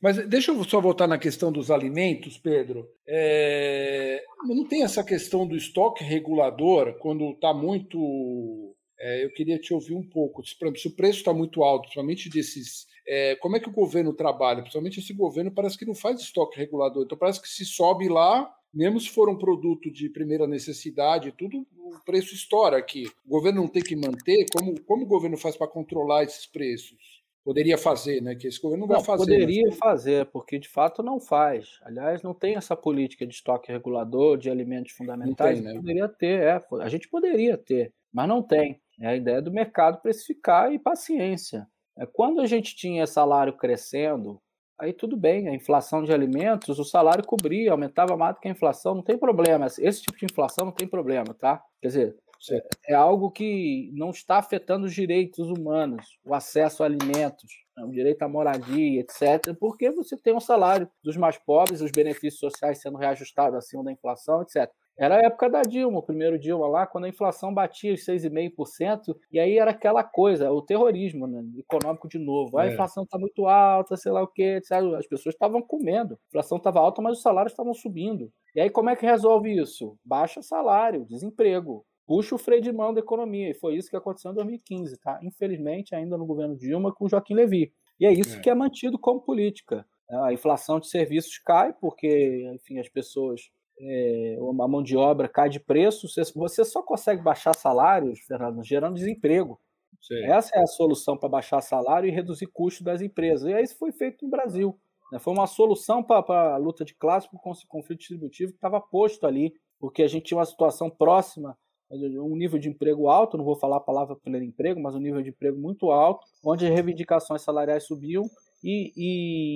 Mas deixa eu só voltar na questão dos alimentos, Pedro. É... Não tem essa questão do estoque regulador quando está muito é, eu queria te ouvir um pouco. Se, se o preço está muito alto, principalmente desses. É, como é que o governo trabalha? Principalmente esse governo parece que não faz estoque regulador. Então parece que se sobe lá, mesmo se for um produto de primeira necessidade, tudo, o preço estoura aqui. O governo não tem que manter. Como, como o governo faz para controlar esses preços? Poderia fazer, né? Que esse governo não, não vai fazer. Poderia mas... fazer, porque de fato não faz. Aliás, não tem essa política de estoque regulador de alimentos fundamentais. Tem, né? Poderia ter, é. A gente poderia ter, mas não tem. É a ideia do mercado precificar e paciência. É, quando a gente tinha salário crescendo, aí tudo bem, a inflação de alimentos, o salário cobria, aumentava mais do que a inflação, não tem problema. Esse tipo de inflação não tem problema, tá? Quer dizer, é, é algo que não está afetando os direitos humanos, o acesso a alimentos, né, o direito à moradia, etc., porque você tem um salário dos mais pobres, os benefícios sociais sendo reajustados acima da inflação, etc. Era a época da Dilma, o primeiro Dilma lá, quando a inflação batia os 6,5%, e aí era aquela coisa, o terrorismo né, econômico de novo. Ah, a é. inflação está muito alta, sei lá o quê. As pessoas estavam comendo. A inflação estava alta, mas os salários estavam subindo. E aí como é que resolve isso? Baixa salário, desemprego. Puxa o freio de mão da economia. E foi isso que aconteceu em 2015, tá? Infelizmente, ainda no governo Dilma, com Joaquim Levy. E é isso é. que é mantido como política. A inflação de serviços cai, porque, enfim, as pessoas é, a mão de obra cai de preço, você, você só consegue baixar salários, Fernando, gerando desemprego. Sim. Essa é a solução para baixar salário e reduzir custos das empresas. E aí isso foi feito no Brasil. Né? Foi uma solução para a luta de classe, para o conflito distributivo que estava posto ali, porque a gente tinha uma situação próxima, um nível de emprego alto, não vou falar a palavra pleno emprego, mas um nível de emprego muito alto, onde as reivindicações salariais subiam e,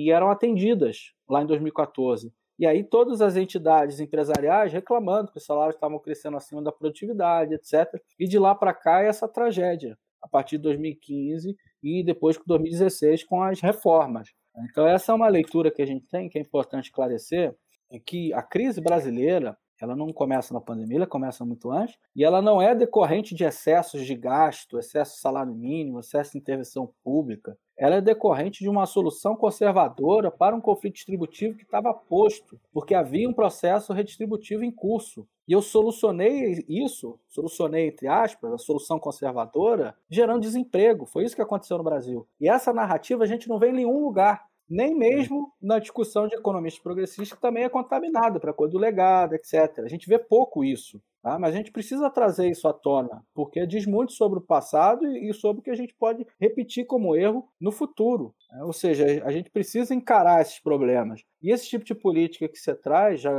e eram atendidas lá em 2014. E aí todas as entidades empresariais reclamando que os salários estavam crescendo acima da produtividade, etc. E de lá para cá é essa tragédia, a partir de 2015 e depois de 2016 com as reformas. Então essa é uma leitura que a gente tem, que é importante esclarecer, é que a crise brasileira ela não começa na pandemia, ela começa muito antes, e ela não é decorrente de excessos de gasto, excesso de salário mínimo, excesso de intervenção pública. Ela é decorrente de uma solução conservadora para um conflito distributivo que estava posto, porque havia um processo redistributivo em curso. E eu solucionei isso, solucionei entre aspas, a solução conservadora, gerando desemprego. Foi isso que aconteceu no Brasil. E essa narrativa a gente não vê em nenhum lugar nem mesmo na discussão de economistas progressistas, que também é contaminada para a coisa do legado, etc. A gente vê pouco isso, tá? mas a gente precisa trazer isso à tona, porque diz muito sobre o passado e sobre o que a gente pode repetir como erro no futuro. Né? Ou seja, a gente precisa encarar esses problemas. E esse tipo de política que você traz, já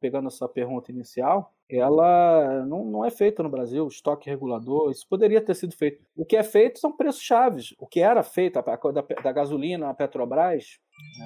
pegando a sua pergunta inicial, ela não, não é feita no Brasil, estoque regulador, isso poderia ter sido feito. O que é feito são preços chaves. O que era feito a, da, da gasolina, a Petrobras,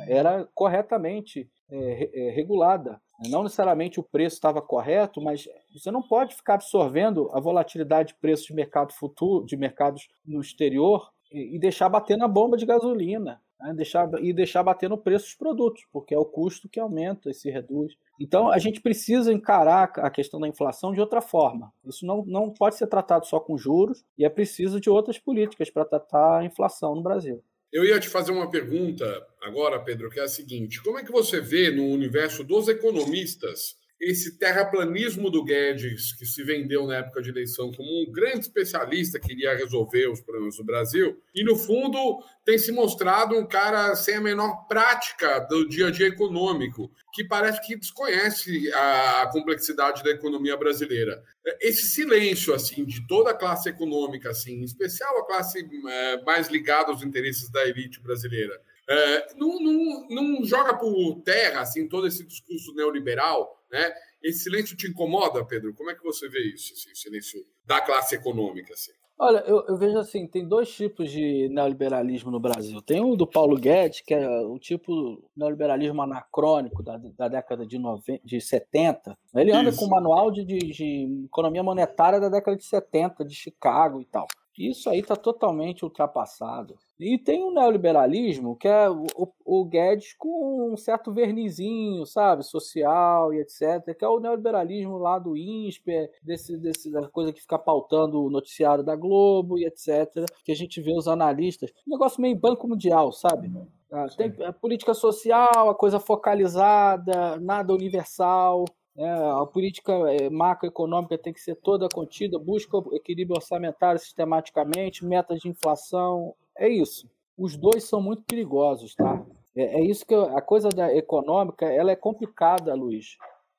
era corretamente é, é, regulada. Não necessariamente o preço estava correto, mas você não pode ficar absorvendo a volatilidade de preços de mercado futuro, de mercados no exterior e, e deixar bater na bomba de gasolina né? deixar, e deixar bater no preço dos produtos, porque é o custo que aumenta e se reduz. Então, a gente precisa encarar a questão da inflação de outra forma. Isso não, não pode ser tratado só com juros e é preciso de outras políticas para tratar a inflação no Brasil. Eu ia te fazer uma pergunta agora, Pedro, que é a seguinte: como é que você vê no universo dos economistas esse terraplanismo do Guedes, que se vendeu na época de eleição como um grande especialista que iria resolver os problemas do Brasil, e no fundo tem se mostrado um cara sem a menor prática do dia a dia econômico, que parece que desconhece a complexidade da economia brasileira. Esse silêncio assim de toda a classe econômica, assim, em especial a classe é, mais ligada aos interesses da elite brasileira, é, não, não, não joga por terra assim todo esse discurso neoliberal né? Esse silêncio te incomoda, Pedro? Como é que você vê isso, assim, o silêncio da classe econômica? Assim? Olha, eu, eu, vejo assim, tem dois tipos de neoliberalismo no Brasil. Tem o do Paulo Guedes, que é o tipo neoliberalismo anacrônico da, da década de, 90, de 70. Ele anda Isso. com o manual de, de, de, economia monetária da década de 70, de Chicago e tal. Isso aí está totalmente ultrapassado. E tem o neoliberalismo, que é o, o, Guedes com um certo vernizinho, sabe, social e etc., que é o neoliberalismo lá do INSPE, desse, desse, da coisa que fica pautando o noticiário da Globo e etc., que a gente vê os analistas. Um negócio meio banco mundial, sabe? Ah, tem a política social, a coisa focalizada, nada universal. É, a política é, macroeconômica tem que ser toda contida, busca equilíbrio orçamentário sistematicamente, metas de inflação. É isso. Os dois são muito perigosos, tá? É, é isso que eu, a coisa da econômica ela é complicada, Luiz.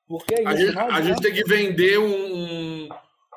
Porque é a, gente, a gente, tem que vender um,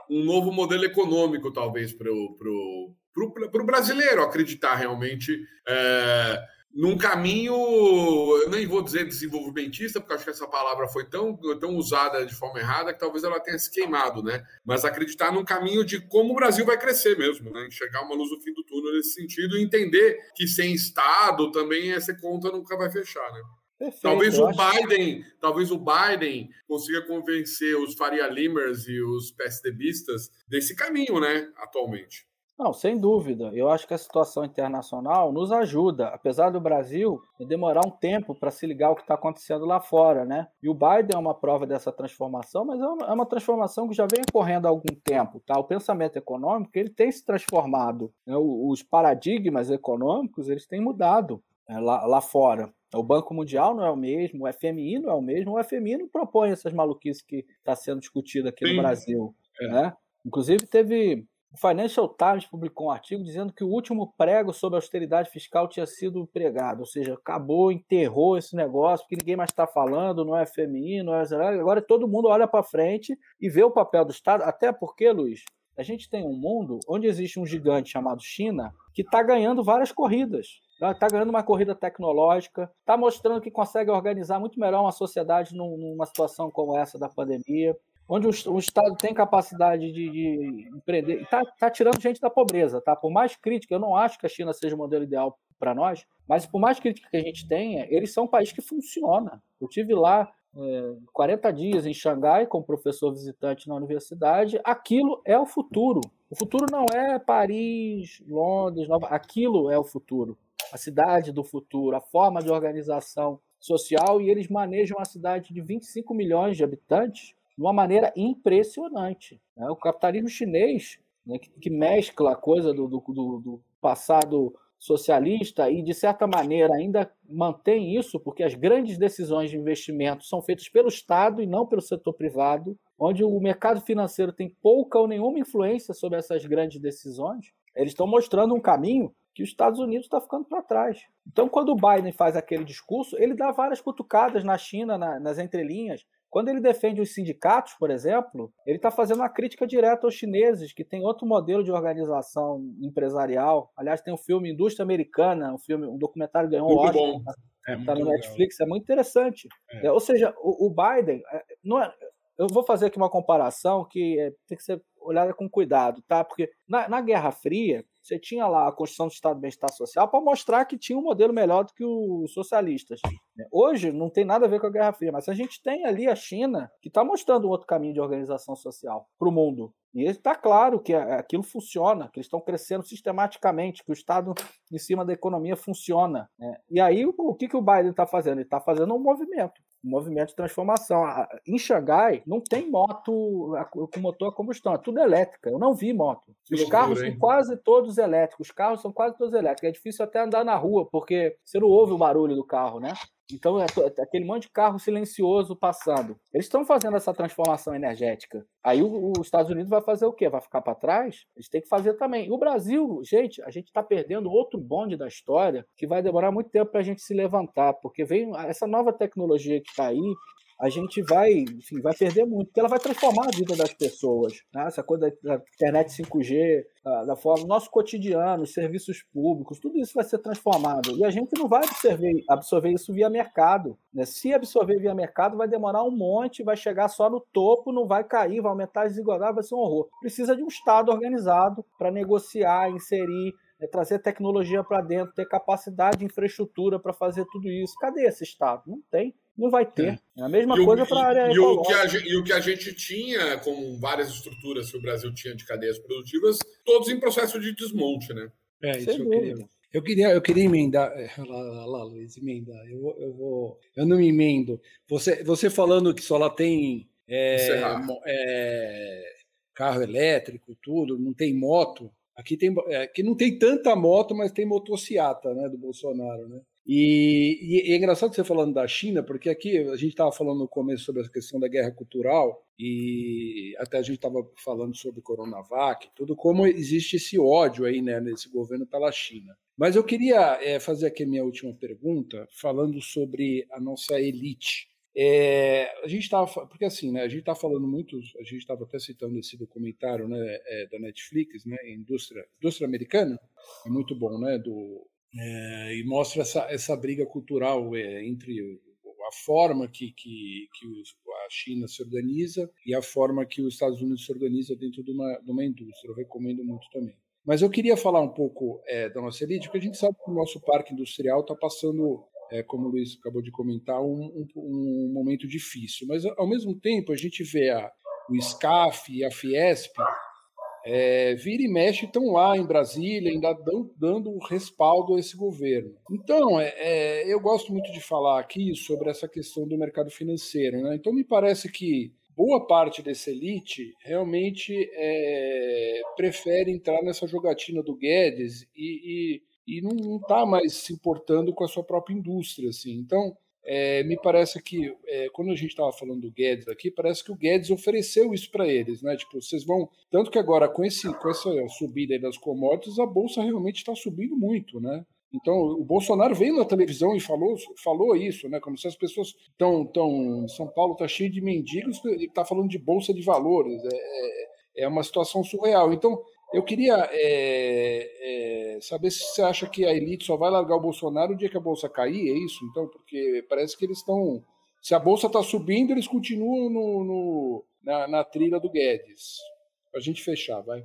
um novo modelo econômico, talvez, para o brasileiro acreditar realmente. É num caminho, eu nem vou dizer desenvolvimentista, porque acho que essa palavra foi tão, tão usada de forma errada que talvez ela tenha se queimado, né? Mas acreditar num caminho de como o Brasil vai crescer mesmo, né? Enxergar uma luz no fim do túnel nesse sentido e entender que sem Estado também essa conta nunca vai fechar, né? Perfeito, talvez o Biden, que... talvez o Biden consiga convencer os Faria Limers e os PSDBistas desse caminho, né, atualmente. Não, sem dúvida. Eu acho que a situação internacional nos ajuda, apesar do Brasil demorar um tempo para se ligar ao que está acontecendo lá fora, né? E o Biden é uma prova dessa transformação, mas é uma, é uma, transformação que já vem ocorrendo há algum tempo, tá? O pensamento econômico ele tem se transformado, né? os paradigmas econômicos eles têm mudado né? lá, lá fora. O Banco Mundial não é o mesmo, o FMI não é o mesmo, o FMI não propõe essas maluquices que está sendo discutido aqui Sim. no Brasil, é. né? Inclusive teve o Financial Times publicou um artigo dizendo que o último prego sobre austeridade fiscal tinha sido pregado, ou seja, acabou, enterrou esse negócio, porque ninguém mais está falando, não é FMI, não é. Agora todo mundo olha para frente e vê o papel do Estado, até porque, Luiz, a gente tem um mundo onde existe um gigante chamado China que está ganhando várias corridas. Está ganhando uma corrida tecnológica, está mostrando que consegue organizar muito melhor uma sociedade numa situação como essa da pandemia onde o, o Estado tem capacidade de, de empreender, está tá tirando gente da pobreza, tá? Por mais crítica, eu não acho que a China seja o modelo ideal para nós, mas por mais crítica que a gente tenha, eles são um país que funciona. Eu tive lá é, 40 dias em Xangai como professor visitante na universidade. Aquilo é o futuro. O futuro não é Paris, Londres, Nova. Aquilo é o futuro. A cidade do futuro, a forma de organização social e eles manejam uma cidade de 25 milhões de habitantes de uma maneira impressionante. Né? O capitalismo chinês, né, que, que, mescla a coisa do, do, do, passado socialista e, de certa maneira, ainda mantém isso, porque as grandes decisões de investimento são feitas pelo Estado e não pelo setor privado, onde o mercado financeiro tem pouca ou nenhuma influência sobre essas grandes decisões. Eles estão mostrando um caminho que os Estados Unidos está ficando para trás. Então, quando o Biden faz aquele discurso, ele dá várias cutucadas na China, na, nas entrelinhas, quando ele defende os sindicatos, por exemplo, ele está fazendo uma crítica direta aos chineses, que tem outro modelo de organização empresarial. Aliás, tem um filme Indústria Americana, um filme, um documentário ganhou muito Oscar. Está é, tá no Netflix, é muito interessante. É. É, ou seja, o, o Biden, é, não é, eu vou fazer aqui uma comparação que é, tem que ser olhada com cuidado, tá? Porque na, na Guerra Fria, você tinha lá a Constituição do Estado do Bem-Estar Social para mostrar que tinha um modelo melhor do que os socialistas. Né? Hoje não tem nada a ver com a Guerra Fria, mas a gente tem ali a China que está mostrando um outro caminho de organização social para o mundo. E está claro que aquilo funciona, que eles estão crescendo sistematicamente, que o Estado em cima da economia funciona. Né? E aí o que, que o Biden está fazendo? Ele está fazendo um movimento movimento de transformação. Em Xangai não tem moto com motor a combustão, é tudo elétrica. Eu não vi moto. Os carros são quase todos elétricos. Os carros são quase todos elétricos. É difícil até andar na rua, porque você não ouve o barulho do carro, né? Então é, é aquele monte de carro silencioso passando. Eles estão fazendo essa transformação energética. Aí os Estados Unidos vai fazer o quê? Vai ficar para trás? Eles têm que fazer também. E o Brasil, gente, a gente está perdendo outro bonde da história que vai demorar muito tempo para a gente se levantar, porque vem essa nova tecnologia que está aí, a gente vai, enfim, vai perder muito, porque ela vai transformar a vida das pessoas. Né? Essa coisa da, internet 5G, da, forma, nosso cotidiano, os serviços públicos, tudo isso vai ser transformado. E a gente não vai absorver, absorver isso via mercado. Né? Se absorver via mercado, vai demorar um monte, vai chegar só no topo, não vai cair, vai aumentar as desigualdades, vai ser um horror. Precisa de um Estado organizado para negociar, inserir, é trazer tecnologia para dentro, ter capacidade de infraestrutura para fazer tudo isso. Cadê esse Estado? Não tem. Não vai ter. É, é a mesma e coisa para a área e o, que a, e o que a gente tinha, com várias estruturas que o Brasil tinha de cadeias produtivas, todos em processo de desmonte, né? É, isso Sem eu queria. Eu queria, eu queria emendar. É, [laughs] lá, lá, lá, Luiz, emendar. Eu, eu, vou, eu não me emendo. Você, você falando que só lá tem é, é, carro elétrico, tudo, não tem moto. Aqui, tem, aqui não tem tanta moto, mas tem motociata né, do Bolsonaro. Né? E, e, é engraçado você falando da China, porque aqui a gente estava falando no começo sobre a questão da guerra cultural, e até a gente estava falando sobre Coronavac, tudo como existe esse ódio aí né, nesse governo pela China. Mas eu queria é, fazer aqui a minha última pergunta, falando sobre a nossa elite. É, a gente estava, porque assim, né, a gente está falando muito, a gente estava até citando esse documentário né, é, da Netflix, né, indústria, indústria americana, é muito bom, né, do é, e mostra essa, essa briga cultural é, entre a forma que, que, que a China se organiza e a forma que os Estados Unidos se organiza dentro de uma, de uma indústria. Eu recomendo muito também. Mas eu queria falar um pouco é, da nossa elite, porque a gente sabe que o nosso parque industrial está passando, é, como o Luiz acabou de comentar, um, um, um, momento difícil. Mas, ao mesmo tempo, a gente vê a, o SCAF e a Fiesp é, vira e mexe estão lá em Brasília, ainda dão, dando respaldo a esse governo. Então, é, é, eu gosto muito de falar aqui sobre essa questão do mercado financeiro. Né? Então, me parece que boa parte dessa elite realmente é, prefere entrar nessa jogatina do Guedes e, e, e não está mais se importando com a sua própria indústria. Assim. Então, é, me parece que é, quando a gente estava falando do Guedes aqui, parece que o Guedes ofereceu isso para eles, né? Tipo, vocês vão. Tanto que agora, com, esse, com essa subida das commodities, a Bolsa realmente está subindo muito, né? Então, o Bolsonaro veio na televisão e falou, falou isso, né? Como se as pessoas estão. Tão, São Paulo está cheio de mendigos e está falando de Bolsa de Valores. É, é, é uma situação surreal. Então, eu queria é, é, saber se você acha que a elite só vai largar o Bolsonaro o dia que a bolsa cair, é isso? Então, porque parece que eles estão. Se a bolsa está subindo, eles continuam no, no na, na, trilha do Guedes. Para a gente fechar, vai.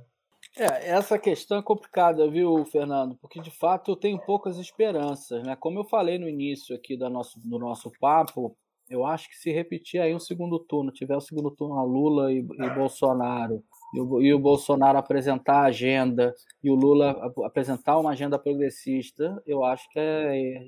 É, essa questão é complicada, viu, Fernando? Porque de fato eu tenho poucas esperanças, né? Como eu falei no início aqui do nosso, do nosso papo, eu acho que se repetir aí um segundo turno, tiver o um segundo turno a Lula e, e Bolsonaro, e o, e o, Bolsonaro apresentar a agenda e o Lula apresentar uma agenda progressista, eu acho que é.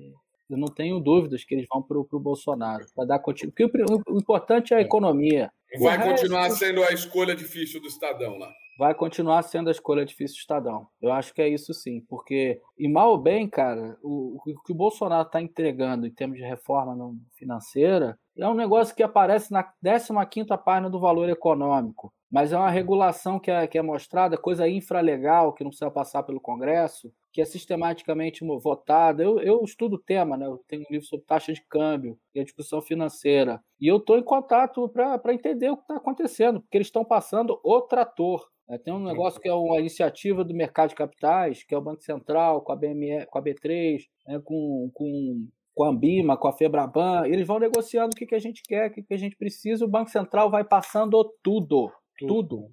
Eu não tenho dúvidas que eles vão para o Bolsonaro. Para dar continuidade. Porque o, o, importante é a economia. Vai continuar sendo a escolha difícil do Estadão lá vai continuar sendo a escolha difícil do Estadão. Eu acho que é isso sim, porque, e mal ou bem, cara, o, o que o Bolsonaro está entregando em termos de reforma financeira é um negócio que aparece na 15 página do valor econômico, mas é uma regulação que é, que é mostrada, coisa infralegal, que não precisa passar pelo Congresso, que é sistematicamente votada. Eu, eu estudo o tema, né? eu tenho um livro sobre taxa de câmbio e a discussão financeira, e eu estou em contato para entender o que está acontecendo, porque eles estão passando o trator. É, tem um negócio que é uma iniciativa do mercado de capitais, que é o Banco Central, com a, BME, com a B3, né, com, com com a Ambima, com a Febraban, eles vão negociando o que, que a gente quer, o que, que a gente precisa, o Banco Central vai passando tudo, tudo. tudo.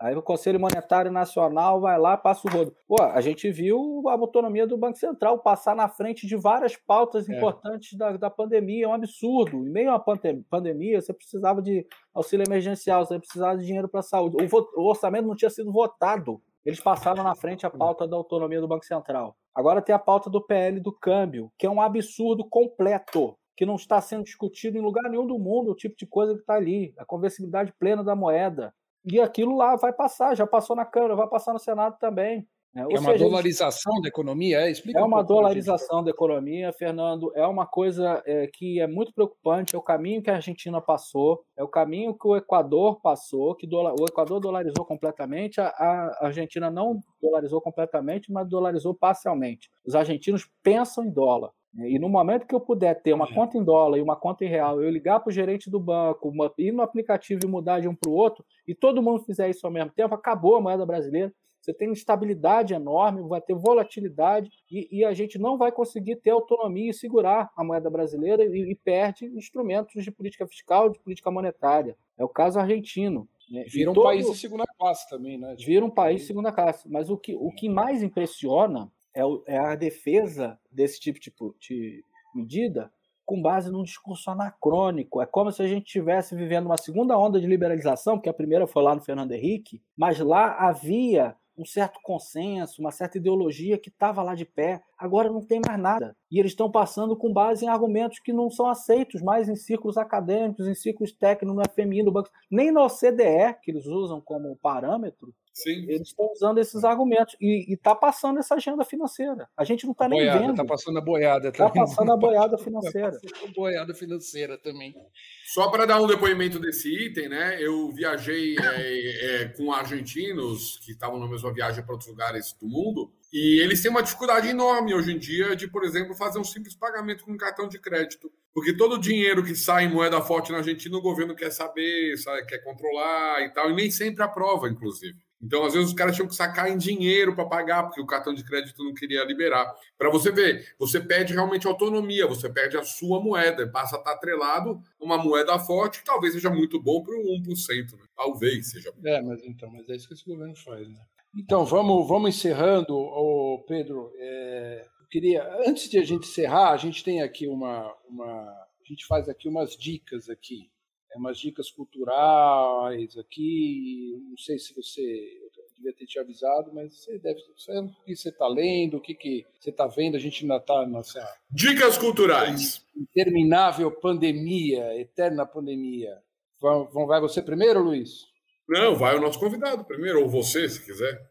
Aí o Conselho Monetário Nacional vai lá, passa o rodo. Pô, a gente viu a autonomia do Banco Central passar na frente de várias pautas é. importantes da, da pandemia. É um absurdo. Em meio a uma pandemia, você precisava de auxílio emergencial, você precisava de dinheiro para a saúde. O, o orçamento não tinha sido votado. Eles passaram na frente a pauta da autonomia do Banco Central. Agora tem a pauta do PL do câmbio, que é um absurdo completo que não está sendo discutido em lugar nenhum do mundo, o tipo de coisa que está ali, a conversibilidade plena da moeda. E aquilo lá vai passar, já passou na Câmara, vai passar no Senado também. Né? é uma seja, dolarização da economia? É, Explica é uma um dolarização da economia, Fernando. É uma coisa é, que é muito preocupante. É o caminho que a Argentina passou, é o caminho que o Equador passou, que dola, o Equador dolarizou completamente, a, a Argentina não dolarizou completamente, mas dolarizou parcialmente. Os argentinos pensam em dólar. E no momento que eu puder ter uma uhum. conta em dólar e uma conta em real, eu ligar para o gerente do banco, uma, ir no aplicativo e mudar de um para o outro, e todo mundo fizer isso ao mesmo tempo, acabou a moeda brasileira. Você tem instabilidade enorme, vai ter volatilidade e, e a gente não vai conseguir ter autonomia e segurar a moeda brasileira e, e perde instrumentos de política fiscal, de política monetária. É o caso argentino. Né? Vira um todo... país de segunda classe também, né? Vira um país de segunda classe. Mas o que, o que mais impressiona é, é a defesa desse tipo de medida com base num discurso anacrônico. É como se a gente estivesse vivendo uma segunda onda de liberalização, porque a primeira foi lá no Fernando Henrique, mas lá havia um certo consenso, uma certa ideologia que estava lá de pé. Agora não tem mais nada. E eles estão passando com base em argumentos que não são aceitos mais em círculos acadêmicos, em círculos técnicos, no FMI, no Banco, nem na OCDE, que eles usam como parâmetro, Sim. Eles estão usando esses argumentos e está passando essa agenda financeira. A gente não está nem vendo. Está passando a boiada Está passando a boiada [laughs] financeira. Está a boiada financeira também. Só para dar um depoimento desse item, né? Eu viajei é, é, com argentinos que estavam na mesma viagem para outros lugares do mundo e eles têm uma dificuldade enorme hoje em dia de, por exemplo, fazer um simples pagamento com cartão de crédito. Porque todo o dinheiro que sai em moeda forte na Argentina, o governo quer saber, sabe, quer controlar e tal, e nem sempre aprova, inclusive. Então, às vezes, os caras tinham que sacar em dinheiro para pagar, porque o cartão de crédito não queria liberar. Para você ver, você perde realmente autonomia, você perde a sua moeda, passa a estar atrelado uma moeda forte, que talvez seja muito bom para o 1%, né? Talvez seja. É, mas então, mas é isso que esse governo faz, né? Então, vamos, vamos encerrando, ô Pedro. É, eu queria, antes de a gente encerrar, a gente tem aqui uma, uma. A gente faz aqui umas dicas aqui umas dicas culturais aqui. Não sei se você devia ter te avisado, mas você deve. o que você está lendo, o que, que você está vendo. A gente ainda está nessa. Dicas culturais. Interminável pandemia, eterna pandemia. Vão, vai você primeiro, Luiz? Não, vai o nosso convidado primeiro, ou você, se quiser.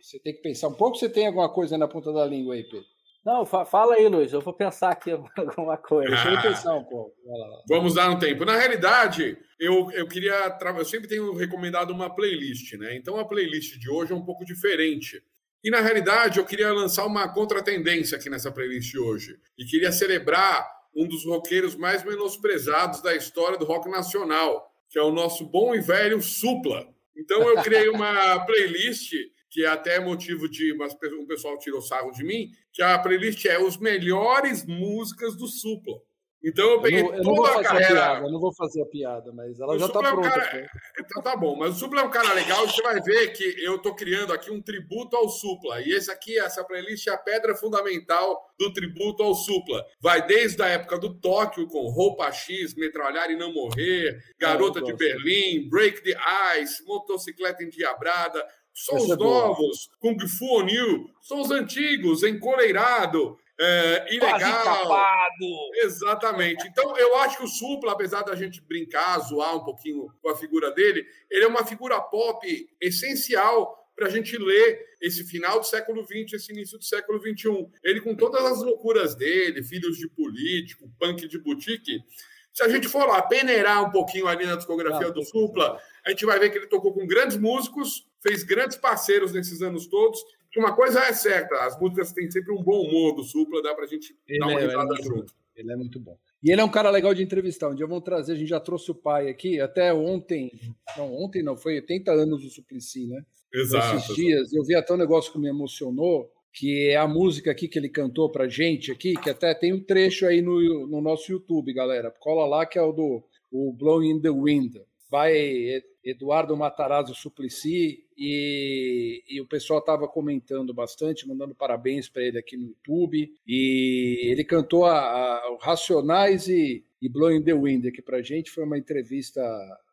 Você tem que pensar um pouco. Você tem alguma coisa na ponta da língua aí, Pedro? Não, fala aí, Luiz. Eu vou pensar aqui [laughs] alguma coisa. Pensar um pouco. Vamos dar um tempo. Na realidade, eu, eu queria. Eu sempre tenho recomendado uma playlist, né? Então a playlist de hoje é um pouco diferente. E na realidade, eu queria lançar uma contratendência aqui nessa playlist hoje. E queria celebrar um dos roqueiros mais menosprezados da história do rock nacional, que é o nosso bom e velho Supla. Então eu criei uma [laughs] playlist que é até motivo de um pessoal tirou sarro de mim, que a playlist é os melhores músicas do Supla. Então eu peguei eu não, eu toda a carreira. A piada, eu não vou fazer a piada, mas ela o já está pronta. É um cara... [laughs] Então tá bom, mas o Supla é um cara legal. Você vai ver que eu estou criando aqui um tributo ao Supla. E esse aqui, essa playlist é a pedra fundamental do tributo ao Supla. Vai desde a época do Tóquio, com Roupa X, Metralhar e Não Morrer, Garota de Berlim, Break the Ice, Motocicleta Endiabrada, são os é novos, Kung Fu New, são os antigos, Encoleirado, é, ilegal. Exatamente. Então, eu acho que o Supla, apesar da gente brincar, zoar um pouquinho com a figura dele, ele é uma figura pop essencial para a gente ler esse final do século XX, esse início do século XXI. Ele, com todas as loucuras dele, filhos de político, punk de boutique, se a gente for lá peneirar um pouquinho ali na discografia do Supla, a gente vai ver que ele tocou com grandes músicos, fez grandes parceiros nesses anos todos. Uma coisa é certa, as músicas têm sempre um bom humor do Supla, dá pra gente ele dar uma é, risada é junto. Bom. Ele é muito bom. E ele é um cara legal de entrevistar. Um dia vamos trazer, a gente já trouxe o pai aqui, até ontem, não, ontem não, foi 80 anos do Suplicy, né? Exato. Esses dias, eu vi até um negócio que me emocionou, que é a música aqui que ele cantou pra gente aqui, que até tem um trecho aí no, no nosso YouTube, galera. Cola lá que é o do o Blowing in the Wind. Vai Eduardo Matarazzo Suplicy e, e o pessoal estava comentando bastante, mandando parabéns para ele aqui no YouTube. E ele cantou a, a Racionais e, e Blowing the Wind aqui para gente. Foi uma entrevista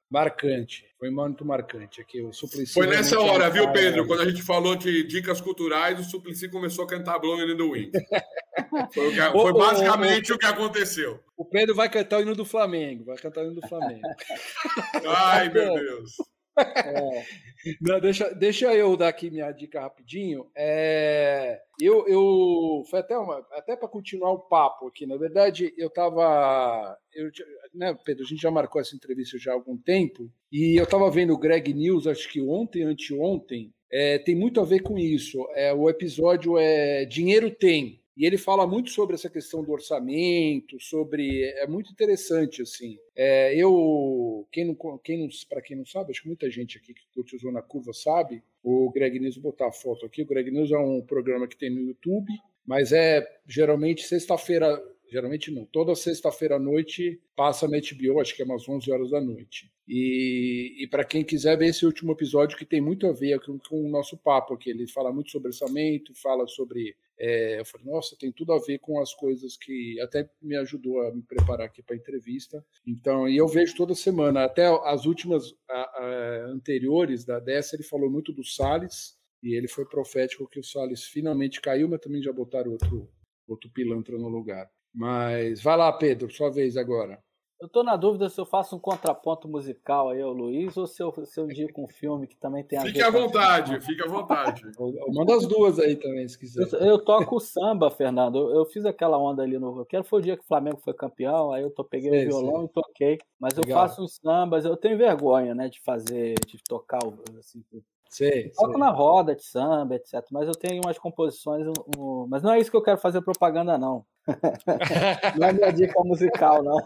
marcante. Foi muito marcante aqui. O Suplicy Foi nessa hora, viu, Pedro? Quando a gente falou de dicas culturais, o Suplicy começou a cantar Blowing in the Wind. [laughs] Foi, que, foi basicamente o, o, o, que aconteceu. O Pedro vai cantar o hino do Flamengo. Vai cantar o hino do Flamengo. [laughs] Ai, meu Deus. É. Não, deixa, deixa eu dar aqui minha dica rapidinho. É, eu, eu foi até uma, até para continuar o papo aqui. Na verdade, eu estava, né, Pedro, a gente já marcou essa entrevista já há algum tempo e eu estava vendo o Greg News, acho que ontem, anteontem. É, tem muito a ver com isso. É, o episódio é Dinheiro Tem. E ele fala muito sobre essa questão do orçamento, sobre é muito interessante assim. É, eu quem não, quem não para quem não sabe, acho que muita gente aqui que curte o Zona Curva sabe. O Greg News botar a foto aqui. O Greg News é um programa que tem no YouTube, mas é geralmente sexta-feira geralmente não. Toda sexta-feira à noite passa na HBO, acho que é umas 11 horas da noite. E, e para quem quiser ver esse último episódio, que tem muito a ver com, com o nosso papo aqui, ele fala muito sobre orçamento, fala sobre. É, eu falei, nossa, tem tudo a ver com as coisas que até me ajudou a me preparar aqui para a entrevista. Então, e eu vejo toda semana, até as últimas a, a, anteriores da dessa, ele falou muito do Salles, e ele foi profético que o Salles finalmente caiu, mas também já botaram outro, outro pilantra no lugar. Mas vai lá, Pedro, sua vez agora. Eu estou na dúvida se eu faço um contraponto musical aí ao Luiz ou se eu, se eu indico um filme que também tem a fique ver à vontade, com... fique à vontade. [laughs] Manda as duas aí também, se quiser. Eu, eu toco samba, Fernando. Eu, eu, fiz aquela onda ali no. Eu quero foi o dia que o Flamengo foi campeão, aí eu tô, peguei sei, o violão sei. e toquei. Mas Legal. eu faço uns sambas, eu tenho vergonha, né, de fazer, de tocar assim, Sei, Toco na roda de samba, etc. Mas eu tenho umas composições. Um, mas não é isso que eu quero fazer propaganda, não. Não é minha dica musical, não.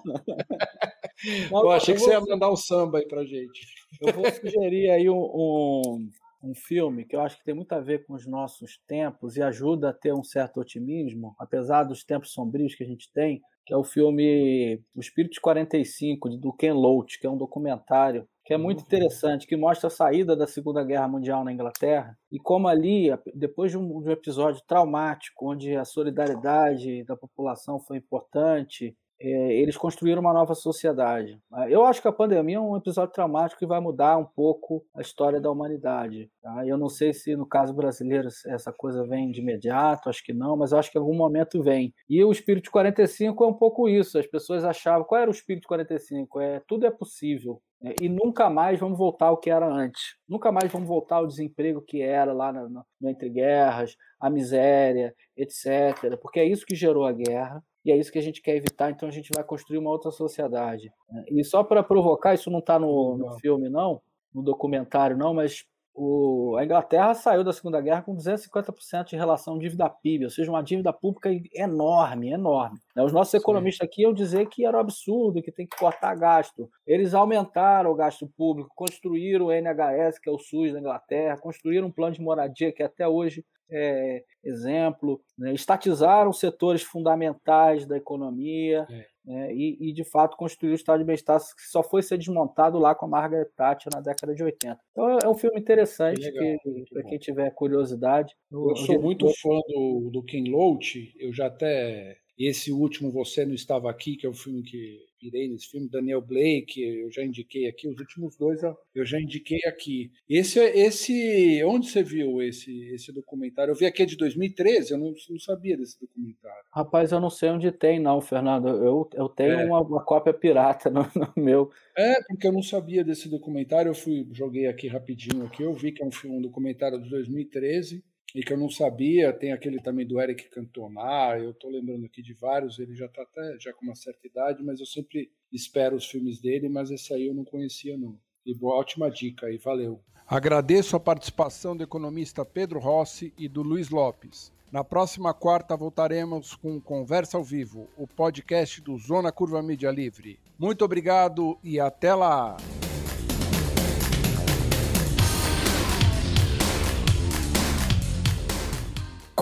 não Pô, achei que vou... você ia mandar um samba aí pra gente. Eu vou sugerir aí um, um, um, filme que eu acho que tem muito a ver com os nossos tempos e ajuda a ter um certo otimismo, apesar dos tempos sombrios que a gente tem, que é o filme O Espírito de 45, do Ken Loach, que é um documentário que é muito uhum. interessante, que mostra a saída da Segunda Guerra Mundial na Inglaterra e como ali, depois de um, episódio traumático, onde a solidariedade da população foi importante, eles construíram uma nova sociedade. Eu acho que a pandemia é um episódio traumático que vai mudar um pouco a história da humanidade. Tá? Eu não sei se no caso brasileiro essa coisa vem de imediato, acho que não, mas acho que em algum momento vem. E o espírito 45 é um pouco isso. As pessoas achavam qual era o espírito 45? É tudo é possível. É, e nunca mais vamos voltar ao que era antes. Nunca mais vamos voltar ao desemprego que era lá no, no entre guerras, a miséria, etc. Porque é isso que gerou a guerra e é isso que a gente quer evitar, então a gente vai construir uma outra sociedade. Né? E só para provocar, isso não está no, no, filme, não, no documentário, não, mas o, a Inglaterra saiu da Segunda Guerra com 250% de relação dívida-PIB, ou seja, uma dívida pública enorme, enorme. Né? Os nossos economistas aqui iam dizer que era um absurdo, que tem que cortar gasto. Eles aumentaram o gasto público, construíram o NHS, que é o SUS da Inglaterra, construíram um plano de moradia que até hoje é exemplo, né? estatizaram setores fundamentais da economia. É né, e, e, de fato construiu o estado de bem-estar que só foi ser desmontado lá com a Margaret Thatcher na década de 80. Então é, é um filme interessante que para quem tiver curiosidade. Eu, eu sou muito fã do, do Ken Loach, eu já até esse último Você Não Estava Aqui, que é o filme que pirei nesse filme, Daniel Blake, eu já indiquei aqui, os últimos dois eu já indiquei aqui. Esse, esse onde você viu esse, esse documentário? Eu vi aqui é de 2013, eu não, não sabia desse documentário. Rapaz, eu não sei onde tem não, Fernando, eu, eu tenho é. uma, uma, cópia pirata no, no, meu. É, porque eu não sabia desse documentário, eu fui, joguei aqui rapidinho aqui, eu vi que é um, filme, um documentário de 2013, e que eu não sabia, tem aquele também do Eric Cantona, eu estou lembrando aqui de vários, ele já está até já com uma certa idade, mas eu sempre espero os filmes dele, mas esse aí eu não conhecia não. E boa, ótima dica aí, valeu. Agradeço a participação do economista Pedro Rossi e do Luiz Lopes. Na próxima quarta voltaremos com Conversa ao Vivo, o podcast do Zona Curva Mídia Livre. Muito obrigado e até lá!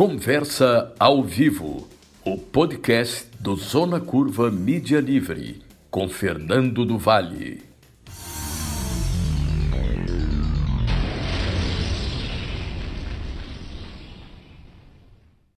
Conversa ao vivo, o podcast do Zona Curva Mídia Livre, com Fernando do Vale.